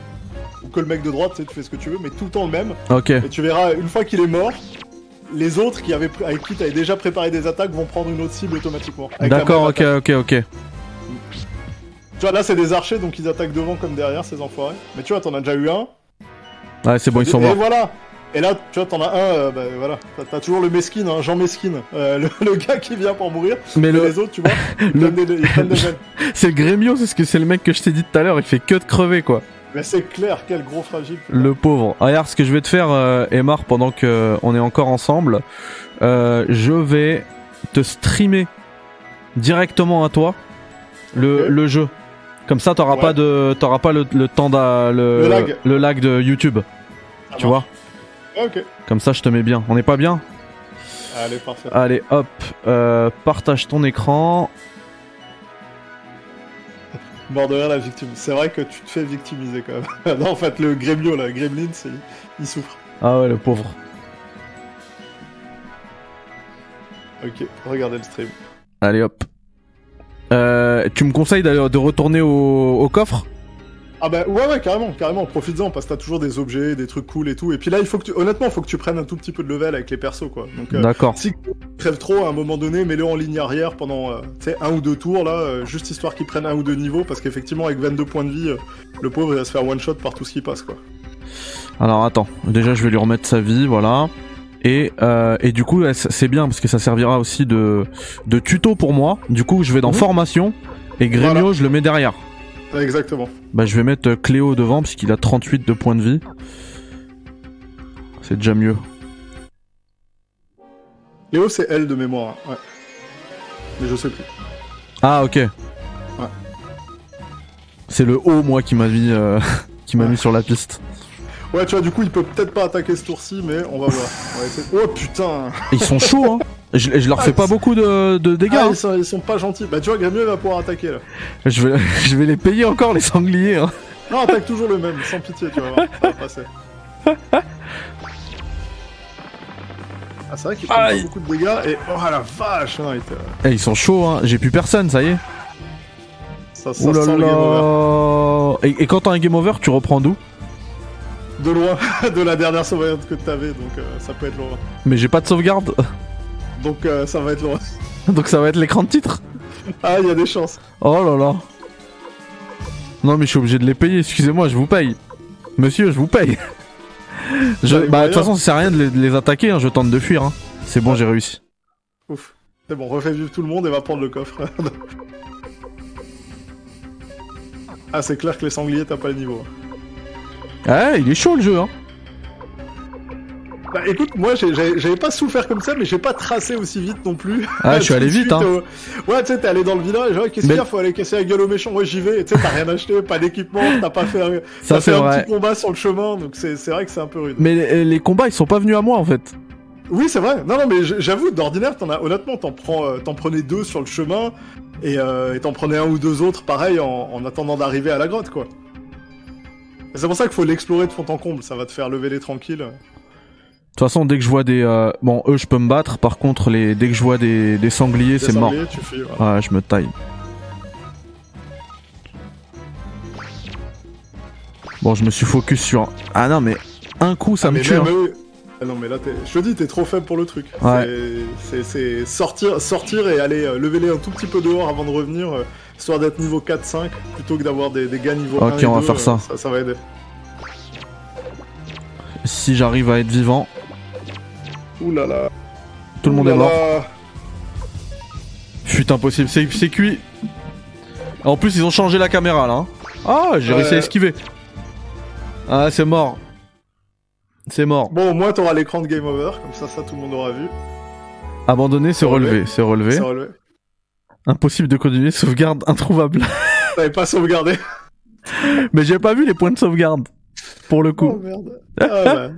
que le mec de droite, tu sais, tu fais ce que tu veux, mais tout le temps le même. Ok. Et tu verras, une fois qu'il est mort, les autres qui avaient, avec qui t'avais déjà préparé des attaques vont prendre une autre cible automatiquement. D'accord, ok, ok, ok. Tu vois, là, c'est des archers, donc ils attaquent devant comme derrière, ces enfoirés. Mais tu vois, t'en as déjà eu un. Ouais, c'est bon, ils sont et morts. voilà Et là, tu vois, t'en as un, euh, bah voilà. T'as- toujours le mesquine, hein, Jean Mesquine. euh, le, (laughs) le gars qui vient pour mourir. Mais Et le, les autres, tu vois, (laughs) ils le- prennent des, ils prennent des (laughs) c'est le Grémio, c'est ce que c'est le mec que je t'ai dit tout à l'heure, il fait que de crever, quoi. Mais c'est clair, quel gros fragile. Le pauvre. Ah, Regarde, ce que je vais te faire, euh, Emar, pendant que euh, on est encore ensemble, euh, je vais te streamer directement à toi le, le jeu. Comme ça, t'auras Ouais. pas de, t'auras pas le, le temps le, Le lag. le lag de YouTube. Ça Tu marche. vois Ok. Comme ça, je te mets bien. On n'est pas bien Allez, parfait. Allez, hop, euh, partage ton écran. Mort de rire, la victime. C'est vrai que tu te fais victimiser quand même. (laughs) non, en fait, le Gremio, là, Gremlin, il souffre. Ah ouais, le pauvre. Ok, regardez le stream. Allez, hop. Euh, tu me conseilles de retourner au, au coffre? Ah bah ouais ouais carrément carrément profites-en parce que t'as toujours des objets des trucs cool et tout et puis là il faut que tu honnêtement faut que tu prennes un tout petit peu de level avec les persos quoi donc euh, D'accord. si tu crèves trop à un moment donné mets-le en ligne arrière pendant euh, tu sais un ou deux tours là euh, juste histoire qu'ils prennent un ou deux niveaux parce qu'effectivement avec 22 points de vie euh, le pauvre il va se faire one shot par tout ce qui passe quoi Alors attends, déjà je vais lui remettre sa vie, voilà. Et, euh, et du coup, c'est bien parce que ça servira aussi de, de tuto pour moi. Du coup, je vais dans Mhm. formation et Grémio, Voilà. je le mets derrière. Ouais, exactement Bah, je vais mettre euh, Cléo devant parce qu'il a 38 de points de vie. C'est déjà mieux. Léo c'est elle de mémoire hein, ouais mais je sais plus Ah, ok. C'est le haut, moi, qui m'a mis, euh, (laughs) qui m'a mis sur la piste. Ouais, tu vois, du coup, il peut peut-être pas attaquer ce tour-ci, mais on va voir. (laughs) On va essayer- Oh putain Ils sont chauds, hein. Je, je leur fais pas beaucoup de, de dégâts. Ah, hein. ils, sont, ils sont pas gentils. Bah, tu vois, Grémieux va pouvoir attaquer là. Je, vais, (laughs) je vais les payer encore, les sangliers. Hein. Non, attaque toujours le même, sans pitié, tu vas voir. Ça va passer. Ah, c'est vrai qu'il prend pas Aïe. beaucoup de dégâts et. Oh la vache non, il était- Eh, ils sont chauds, hein. J'ai plus personne, ça y est. Ça, ça sent le game over. et quand t'as un game over, tu reprends d'où? De loin, (laughs) de la dernière sauvegarde que t'avais, donc euh, ça peut être loin. Mais j'ai pas de sauvegarde. Donc euh, ça va être loin. (laughs) Donc ça va être l'écran de titre. Ah, il y a des chances. Oh là là. Non mais je suis obligé de les payer, excusez-moi, je vous paye. Monsieur, je vous paye. (laughs) Je- Bah, de toute façon, ça sert à rien de les, de les attaquer, hein, je tente de fuir. Hein. C'est bon, j'ai réussi. Ouf. C'est bon, refais vivre tout le monde et va prendre le coffre. (laughs) ah, c'est clair que les sangliers, t'as pas le niveau. Ouais, il est chaud le jeu, hein. Bah écoute, moi j'avais pas souffert comme ça, mais j'ai pas tracé aussi vite non plus. Ah, je suis (laughs) allé vite, hein. euh, Ouais, tu sais, t'es allé dans le village, ouais, qu'est-ce Mais- qu'il y a Faut aller casser la gueule aux méchants, ouais, j'y vais, tu sais, t'as rien acheté, pas d'équipement, t'as pas fait, un- Ça, petit combat sur le chemin, donc c'est vrai que c'est un peu rude. Mais les, les combats, ils sont pas venus à moi en fait. Oui, c'est vrai. Non, non, mais j'avoue, d'ordinaire, t'en as, honnêtement, t'en prends, euh, t'en prenais deux sur le chemin, et euh, t'en prenais un ou deux autres, pareil, en, en attendant d'arriver à la grotte, quoi. C'est pour ça qu'il faut l'explorer de fond en comble, ça va te faire lever les tranquilles. De toute façon, dès que je vois des... euh, Bon, eux, je peux me battre. Par contre, les... dès que je vois des, des sangliers, c'est mort. tu. Ouais, je me taille. Bon, je me suis focus sur... Ah non, mais un coup, ça Ah, me tue. même hein. Ah non mais là je te dis t'es trop faible pour le truc. Ouais. C'est- sortir sortir et aller euh, lever les un tout petit peu dehors avant de revenir, euh, histoire d'être niveau 4-5 plutôt que d'avoir des, des gars niveau Ok, 1 et on va 2, faire euh, ça. ça. Ça va aider. Si j'arrive à être vivant, Ouh là là. tout le monde est mort. Fut impossible, c'est cuit. En plus, ils ont changé la caméra là. hein. Ah, j'ai réussi à esquiver. Ah, c'est mort. C'est mort. Bon au moins t'auras l'écran de game over, comme ça ça tout le monde aura vu. Relevé. C'est relevé. C'est relevé. Impossible de continuer, sauvegarde introuvable. (laughs) T'avais pas sauvegardé. Mais j'ai pas vu les points de sauvegarde. Pour le Oh coup. merde. Ah, bah.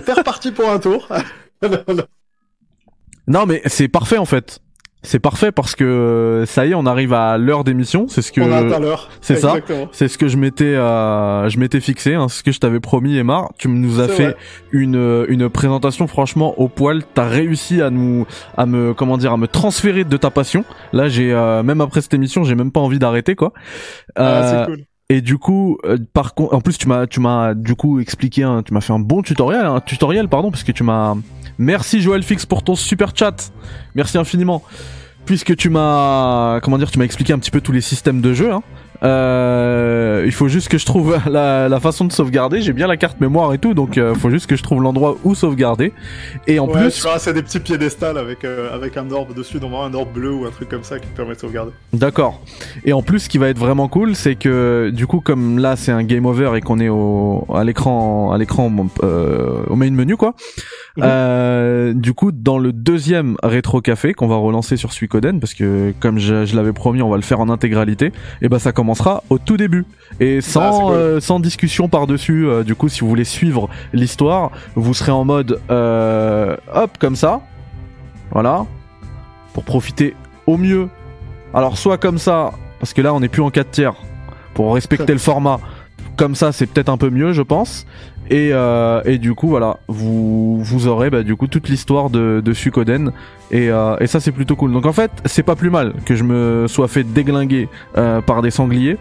(laughs) T'es reparti pour un tour. (laughs) Non, mais c'est parfait en fait. C'est parfait parce que euh, ça y est, on arrive à l'heure d'émission. C'est ce que On a atteint l'heure. c'est ça. C'est ce que je m'étais euh, je m'étais fixé. Hein, ce que je t'avais promis, Emar. Tu nous as fait vrai. une euh, une présentation franchement au poil. T'as réussi à nous à me comment dire à me transférer de ta passion. Là, j'ai euh, même après cette émission, j'ai même pas envie d'arrêter quoi. Ah, Euh, c'est cool. Et du coup, euh, par contre, en plus tu m'as, tu m'as du coup expliqué, tu m'as fait un bon tutoriel, un tutoriel pardon, parce que tu m'as. Merci Joël Fix pour ton super chat, merci infiniment, puisque tu m'as, comment dire, tu m'as expliqué un petit peu tous les systèmes de jeu. Hein. Euh, il faut juste que je trouve (laughs) la, la façon de sauvegarder. J'ai bien la carte mémoire et tout, donc il faut juste que je trouve l'endroit où sauvegarder. Et en ouais, plus, tu c'est des petits piédestals avec, euh, avec un orbe dessus, normalement un orbe bleu ou un truc comme ça qui te permet de sauvegarder. D'accord. Et en plus, ce qui va être vraiment cool, c'est que du coup, comme là, c'est un game over et qu'on est au à l'écran, à l'écran, euh, au main menu, quoi. Mhm. Euh, du coup, dans le deuxième rétro café qu'on va relancer sur Suikoden, parce que comme je, je l'avais promis, on va le faire en intégralité. Et ben, ça commencera au tout début et Ah, c'est sans cool. euh, sans discussion par dessus. du coup, si vous voulez suivre l'histoire, vous serez en mode euh, hop comme ça, voilà, pour profiter au mieux alors soit comme ça, parce que là on n'est plus en 4 tiers, pour respecter le format, comme ça c'est peut-être un peu mieux je pense. Et, euh, et du coup voilà, vous, vous aurez bah, du coup toute l'histoire de, de et, euh, et ça c'est plutôt cool. Donc en fait c'est pas plus mal que je me sois fait déglinguer euh, par des sangliers.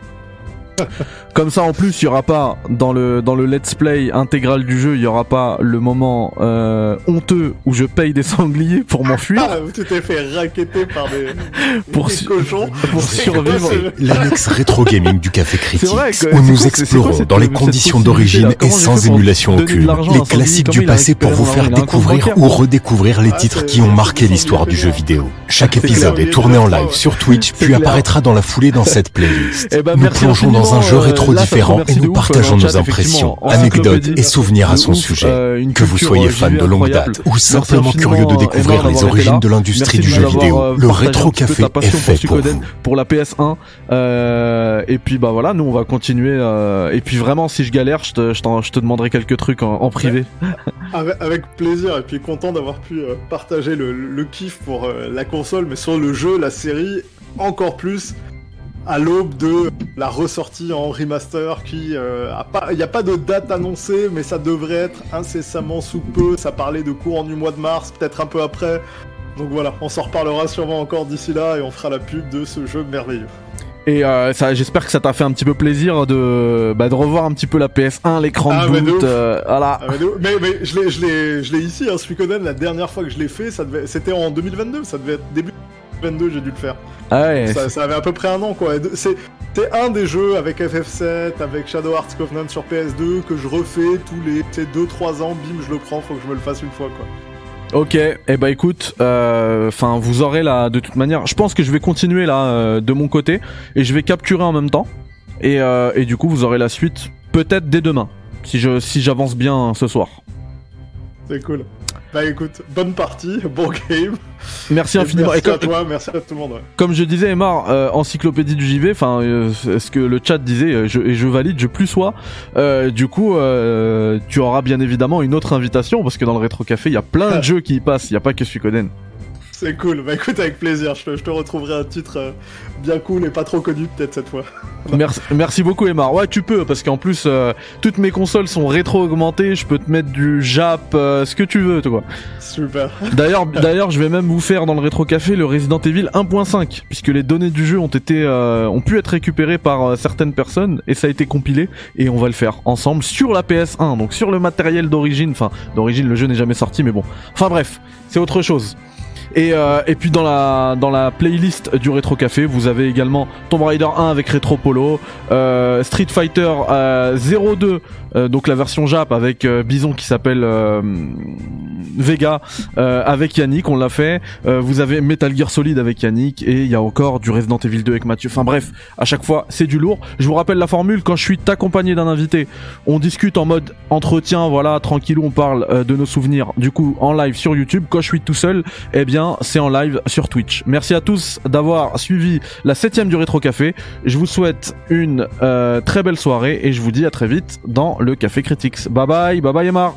(laughs) Comme ça en plus il y aura pas dans le dans le let's play intégral du jeu il y aura pas le moment euh, honteux où je paye des sangliers pour m'enfuir Ah, tu t'es fait raqueter par des, (laughs) Pour des su- cochons. (laughs) pour quoi, survivre. L'annexe rétro gaming du Café Critique, vrai où nous quoi- quoi explorons cette- dans les conditions d'origine et sans émulation aucune, les classiques du passé pour vous faire découvrir ou quoi. redécouvrir les Ah, titres qui ont marqué l'histoire du jeu vidéo. Chaque épisode est tourné en live sur Twitch, puis apparaîtra dans la foulée dans cette playlist. Eh ben, Nous plongeons dans dans un jeu euh, rétro là, différent et nous partageons le nos chat, impressions, anecdotes et souvenirs à son ouf, sujet. euh, Que vous soyez euh, fan de longue date ou simplement curieux de Emma, découvrir les origines de l'industrie du jeu vidéo, euh, le rétro café est passion fait pour vous. pour la PS1 euh, et puis bah voilà nous on va continuer euh, et puis vraiment si je galère je te, je t'en- je te demanderai quelques trucs en, en privé. Avec, avec plaisir, et puis content d'avoir pu euh, partager le, le kiff pour euh, la console, mais sur le jeu, la série, encore plus à l'aube de la ressortie en remaster qui euh, a pas, il n'y a pas de date annoncée, mais ça devrait être incessamment sous peu. Ça parlait de courant du mois de mars, peut-être un peu après. Donc voilà, on s'en reparlera sûrement encore d'ici là et on fera la pub de ce jeu merveilleux. et euh, ça j'espère que ça t'a fait un petit peu plaisir de bah, de revoir un petit peu la PS1 l'écran Ah, de mais de boot euh, voilà Ah, mais, mais, mais je l'ai, je l'ai, je l'ai ici, hein, Suikoden, la dernière fois que je l'ai fait, ça devait, c'était en 2022, ça devait être début 2022, j'ai dû le faire. Ah ouais, Ça, ça avait à peu près un an quoi. C'est un des jeux avec FF7, avec Shadow Hearts Covenant sur PS2 que je refais tous les 2-3 ans, bim, je le prends, faut que je me le fasse une fois quoi. Ok, et bah écoute, enfin vous aurez là de toute manière. Je pense que je vais continuer là euh, de mon côté et je vais capturer en même temps et, euh, et du coup vous aurez la suite peut-être dès demain si je si j'avance bien ce soir. C'est cool. Bah écoute, bonne partie, bon game. Merci infiniment. Merci et comme, à toi, merci à tout le monde. ouais. comme je disais, Emma, euh, encyclopédie du JV, enfin euh, ce que le chat disait, euh, je, et je valide, je plus sois. Euh, du coup, tu auras bien évidemment une autre invitation parce que dans le rétro café, il y a plein de jeux qui y passent. Il y a pas que Suikoden. C'est cool. Bah écoute, avec plaisir. Je te, je te retrouverai un titre euh, bien cool et pas trop connu peut-être cette fois. (laughs) Merci, merci beaucoup Emma. Ouais, tu peux parce qu'en plus euh, toutes mes consoles sont rétro augmentées. Je peux te mettre du Jap, euh, ce que tu veux, toi. Super. (laughs) D'ailleurs, d'ailleurs, je vais même vous faire dans le rétro café le Resident Evil 1.5 puisque les données du jeu ont été euh, ont pu être récupérées par euh, certaines personnes et ça a été compilé et on va le faire ensemble sur la PS1, donc sur le matériel d'origine. Enfin, d'origine, le jeu n'est jamais sorti, mais bon. Enfin bref, c'est autre chose. Et, euh, et puis dans la dans la playlist du Rétro Café, vous avez également Tomb Raider 1 avec Retro Polo, euh, Street Fighter euh, 02, euh, donc la version Jap avec euh, Bison qui s'appelle euh, Vega avec Yannick, on l'a fait. Vous avez Metal Gear Solid avec Yannick et il y a encore du Resident Evil 2 avec Mathieu. Enfin bref, à chaque fois c'est du lourd. Je vous rappelle la formule quand je suis accompagné d'un invité, on discute en mode entretien, voilà, tranquillou, on parle de nos souvenirs. Du coup, en live sur YouTube. Quand je suis tout seul, eh bien, c'est en live sur Twitch. Merci à tous d'avoir suivi la septième du Rétro Café. Je vous souhaite une très belle soirée et je vous dis à très vite dans le Café Critics. Bye bye, bye bye Emma.